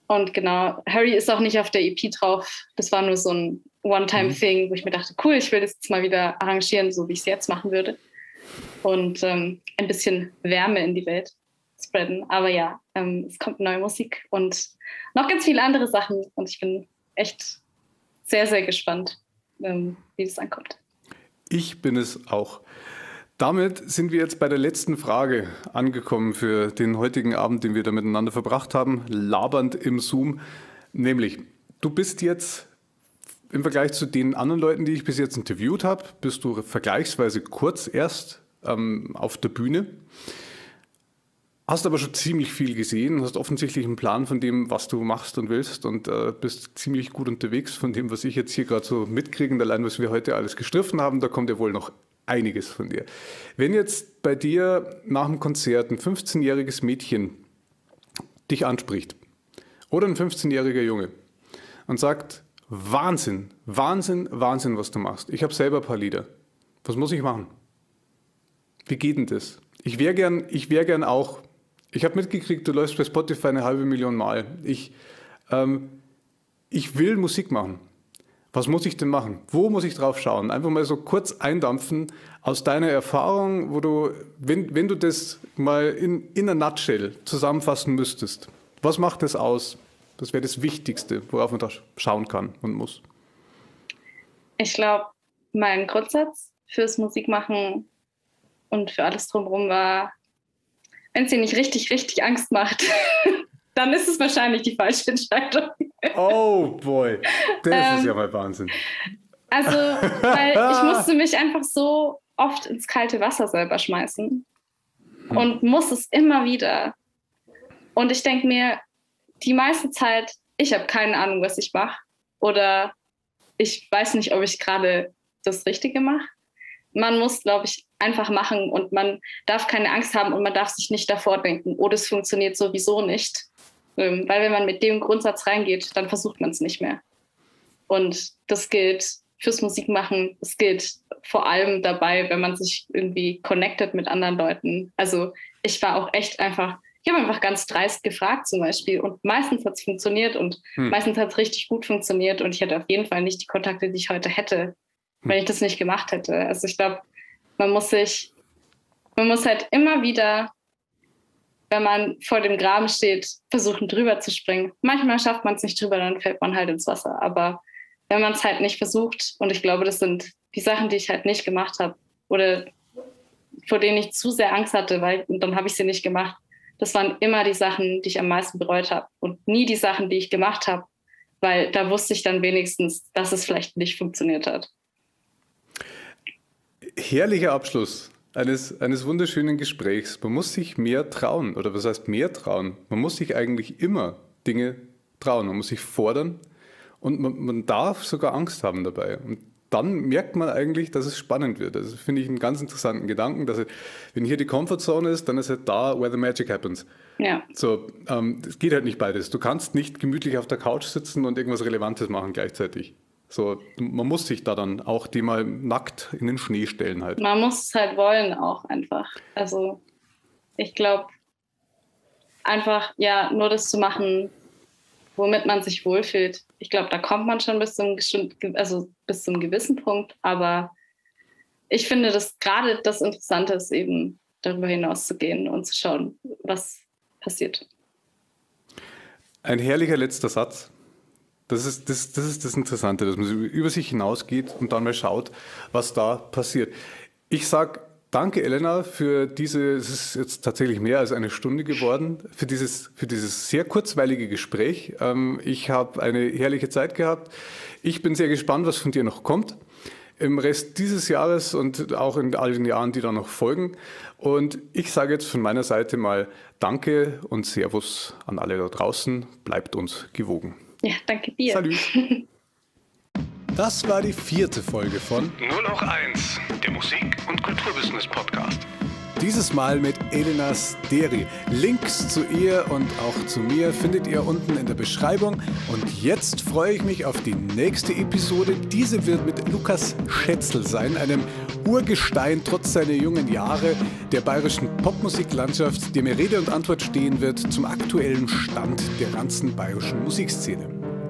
Und genau, Harry ist auch nicht auf der EP drauf. Das war nur so ein One-Time-Thing, mhm. wo ich mir dachte, cool, ich will das jetzt mal wieder arrangieren, so wie ich es jetzt machen würde und ähm, ein bisschen Wärme in die Welt spreaden. Aber ja, ähm, es kommt neue Musik und noch ganz viele andere Sachen und ich bin echt sehr, sehr gespannt, ähm, wie das ankommt. Ich bin es auch. Damit sind wir jetzt bei der letzten Frage angekommen für den heutigen Abend, den wir da miteinander verbracht haben, labernd im Zoom. Nämlich, du bist jetzt im Vergleich zu den anderen Leuten, die ich bis jetzt interviewt habe, bist du vergleichsweise kurz erst ähm, auf der Bühne. Hast aber schon ziemlich viel gesehen, hast offensichtlich einen Plan von dem, was du machst und willst und äh, bist ziemlich gut unterwegs von dem, was ich jetzt hier gerade so mitkriege. Allein, was wir heute alles gestriffen haben, da kommt ja wohl noch einiges von dir. Wenn jetzt bei dir nach dem Konzert ein 15-jähriges Mädchen dich anspricht oder ein 15-jähriger Junge und sagt, Wahnsinn, Wahnsinn, Wahnsinn, was du machst. Ich habe selber ein paar Lieder. Was muss ich machen? Wie geht denn das? Ich wäre gern, ich wäre gern auch. Ich habe mitgekriegt, du läufst bei Spotify eine halbe Million Mal. Ich, ähm, ich will Musik machen. Was muss ich denn machen? Wo muss ich drauf schauen? Einfach mal so kurz eindampfen aus deiner Erfahrung, wo du, wenn, wenn du das mal in, in a nutshell zusammenfassen müsstest. Was macht das aus? Das wäre das Wichtigste, worauf man da schauen kann und muss. Ich glaube, mein Grundsatz fürs Musikmachen und für alles drumherum war, wenn es dir nicht richtig, richtig Angst macht, dann ist es wahrscheinlich die falsche Entscheidung. Oh boy, das ähm, ist ja mal Wahnsinn. Also, weil ich musste mich einfach so oft ins kalte Wasser selber schmeißen hm. und muss es immer wieder. Und ich denke mir, die meiste Zeit, ich habe keine Ahnung, was ich mache oder ich weiß nicht, ob ich gerade das Richtige mache. Man muss, glaube ich, einfach machen und man darf keine Angst haben und man darf sich nicht davor denken, oh, das funktioniert sowieso nicht. Ähm, weil wenn man mit dem Grundsatz reingeht, dann versucht man es nicht mehr. Und das gilt fürs Musikmachen, es gilt vor allem dabei, wenn man sich irgendwie connectet mit anderen Leuten. Also ich war auch echt einfach, ich habe einfach ganz dreist gefragt zum Beispiel und meistens hat es funktioniert und hm. meistens hat es richtig gut funktioniert und ich hätte auf jeden Fall nicht die Kontakte, die ich heute hätte, hm. wenn ich das nicht gemacht hätte. Also ich glaube, man muss sich, man muss halt immer wieder wenn man vor dem Graben steht, versuchen drüber zu springen. Manchmal schafft man es nicht drüber, dann fällt man halt ins Wasser. Aber wenn man es halt nicht versucht, und ich glaube, das sind die Sachen, die ich halt nicht gemacht habe oder vor denen ich zu sehr Angst hatte, weil dann habe ich sie nicht gemacht. Das waren immer die Sachen, die ich am meisten bereut habe und nie die Sachen, die ich gemacht habe, weil da wusste ich dann wenigstens, dass es vielleicht nicht funktioniert hat. Herrlicher Abschluss eines, eines wunderschönen Gesprächs. Man muss sich mehr trauen. Oder was heißt mehr trauen? Man muss sich eigentlich immer Dinge trauen. Man muss sich fordern und man, man darf sogar Angst haben dabei. Und dann merkt man eigentlich, dass es spannend wird. Also finde ich einen ganz interessanten Gedanken, dass wenn hier die Comfortzone ist, dann ist halt da, where the magic happens. Ja. So, ähm, es geht halt nicht beides. Du kannst nicht gemütlich auf der Couch sitzen und irgendwas Relevantes machen gleichzeitig. So, man muss sich da dann auch die mal nackt in den Schnee stellen halt. Man muss es halt wollen auch einfach. Also ich glaube, einfach ja nur das zu machen, womit man sich wohlfühlt. Ich glaube, da kommt man schon bis zum, also bis zum gewissen Punkt, aber ich finde, dass gerade das Interessante ist, eben darüber hinaus zu gehen und zu schauen, was passiert. Ein herrlicher letzter Satz. Das ist das, das ist das Interessante, dass man über sich hinausgeht und dann mal schaut, was da passiert. Ich sage danke, Elena, für diese, es ist jetzt tatsächlich mehr als eine Stunde geworden, für dieses, für dieses sehr kurzweilige Gespräch. Ähm, ich habe eine herrliche Zeit gehabt. Ich bin sehr gespannt, was von dir noch kommt im Rest dieses Jahres und auch in all den Jahren, die da noch folgen. Und ich sage jetzt von meiner Seite mal Danke und Servus an alle da draußen. Bleibt uns gewogen. Ja, danke dir. Salut. Das war die vierte Folge von Nur noch eins, der Musik- und Kulturbusiness Podcast. Dieses Mal mit Elena Steri. Links zu ihr und auch zu mir findet ihr unten in der Beschreibung. Und jetzt freue ich mich auf die nächste Episode. Diese wird mit Lukas Schätzel sein, einem Urgestein trotz seiner jungen Jahre der bayerischen Popmusiklandschaft, der mir Rede und Antwort stehen wird zum aktuellen Stand der ganzen bayerischen Musikszene.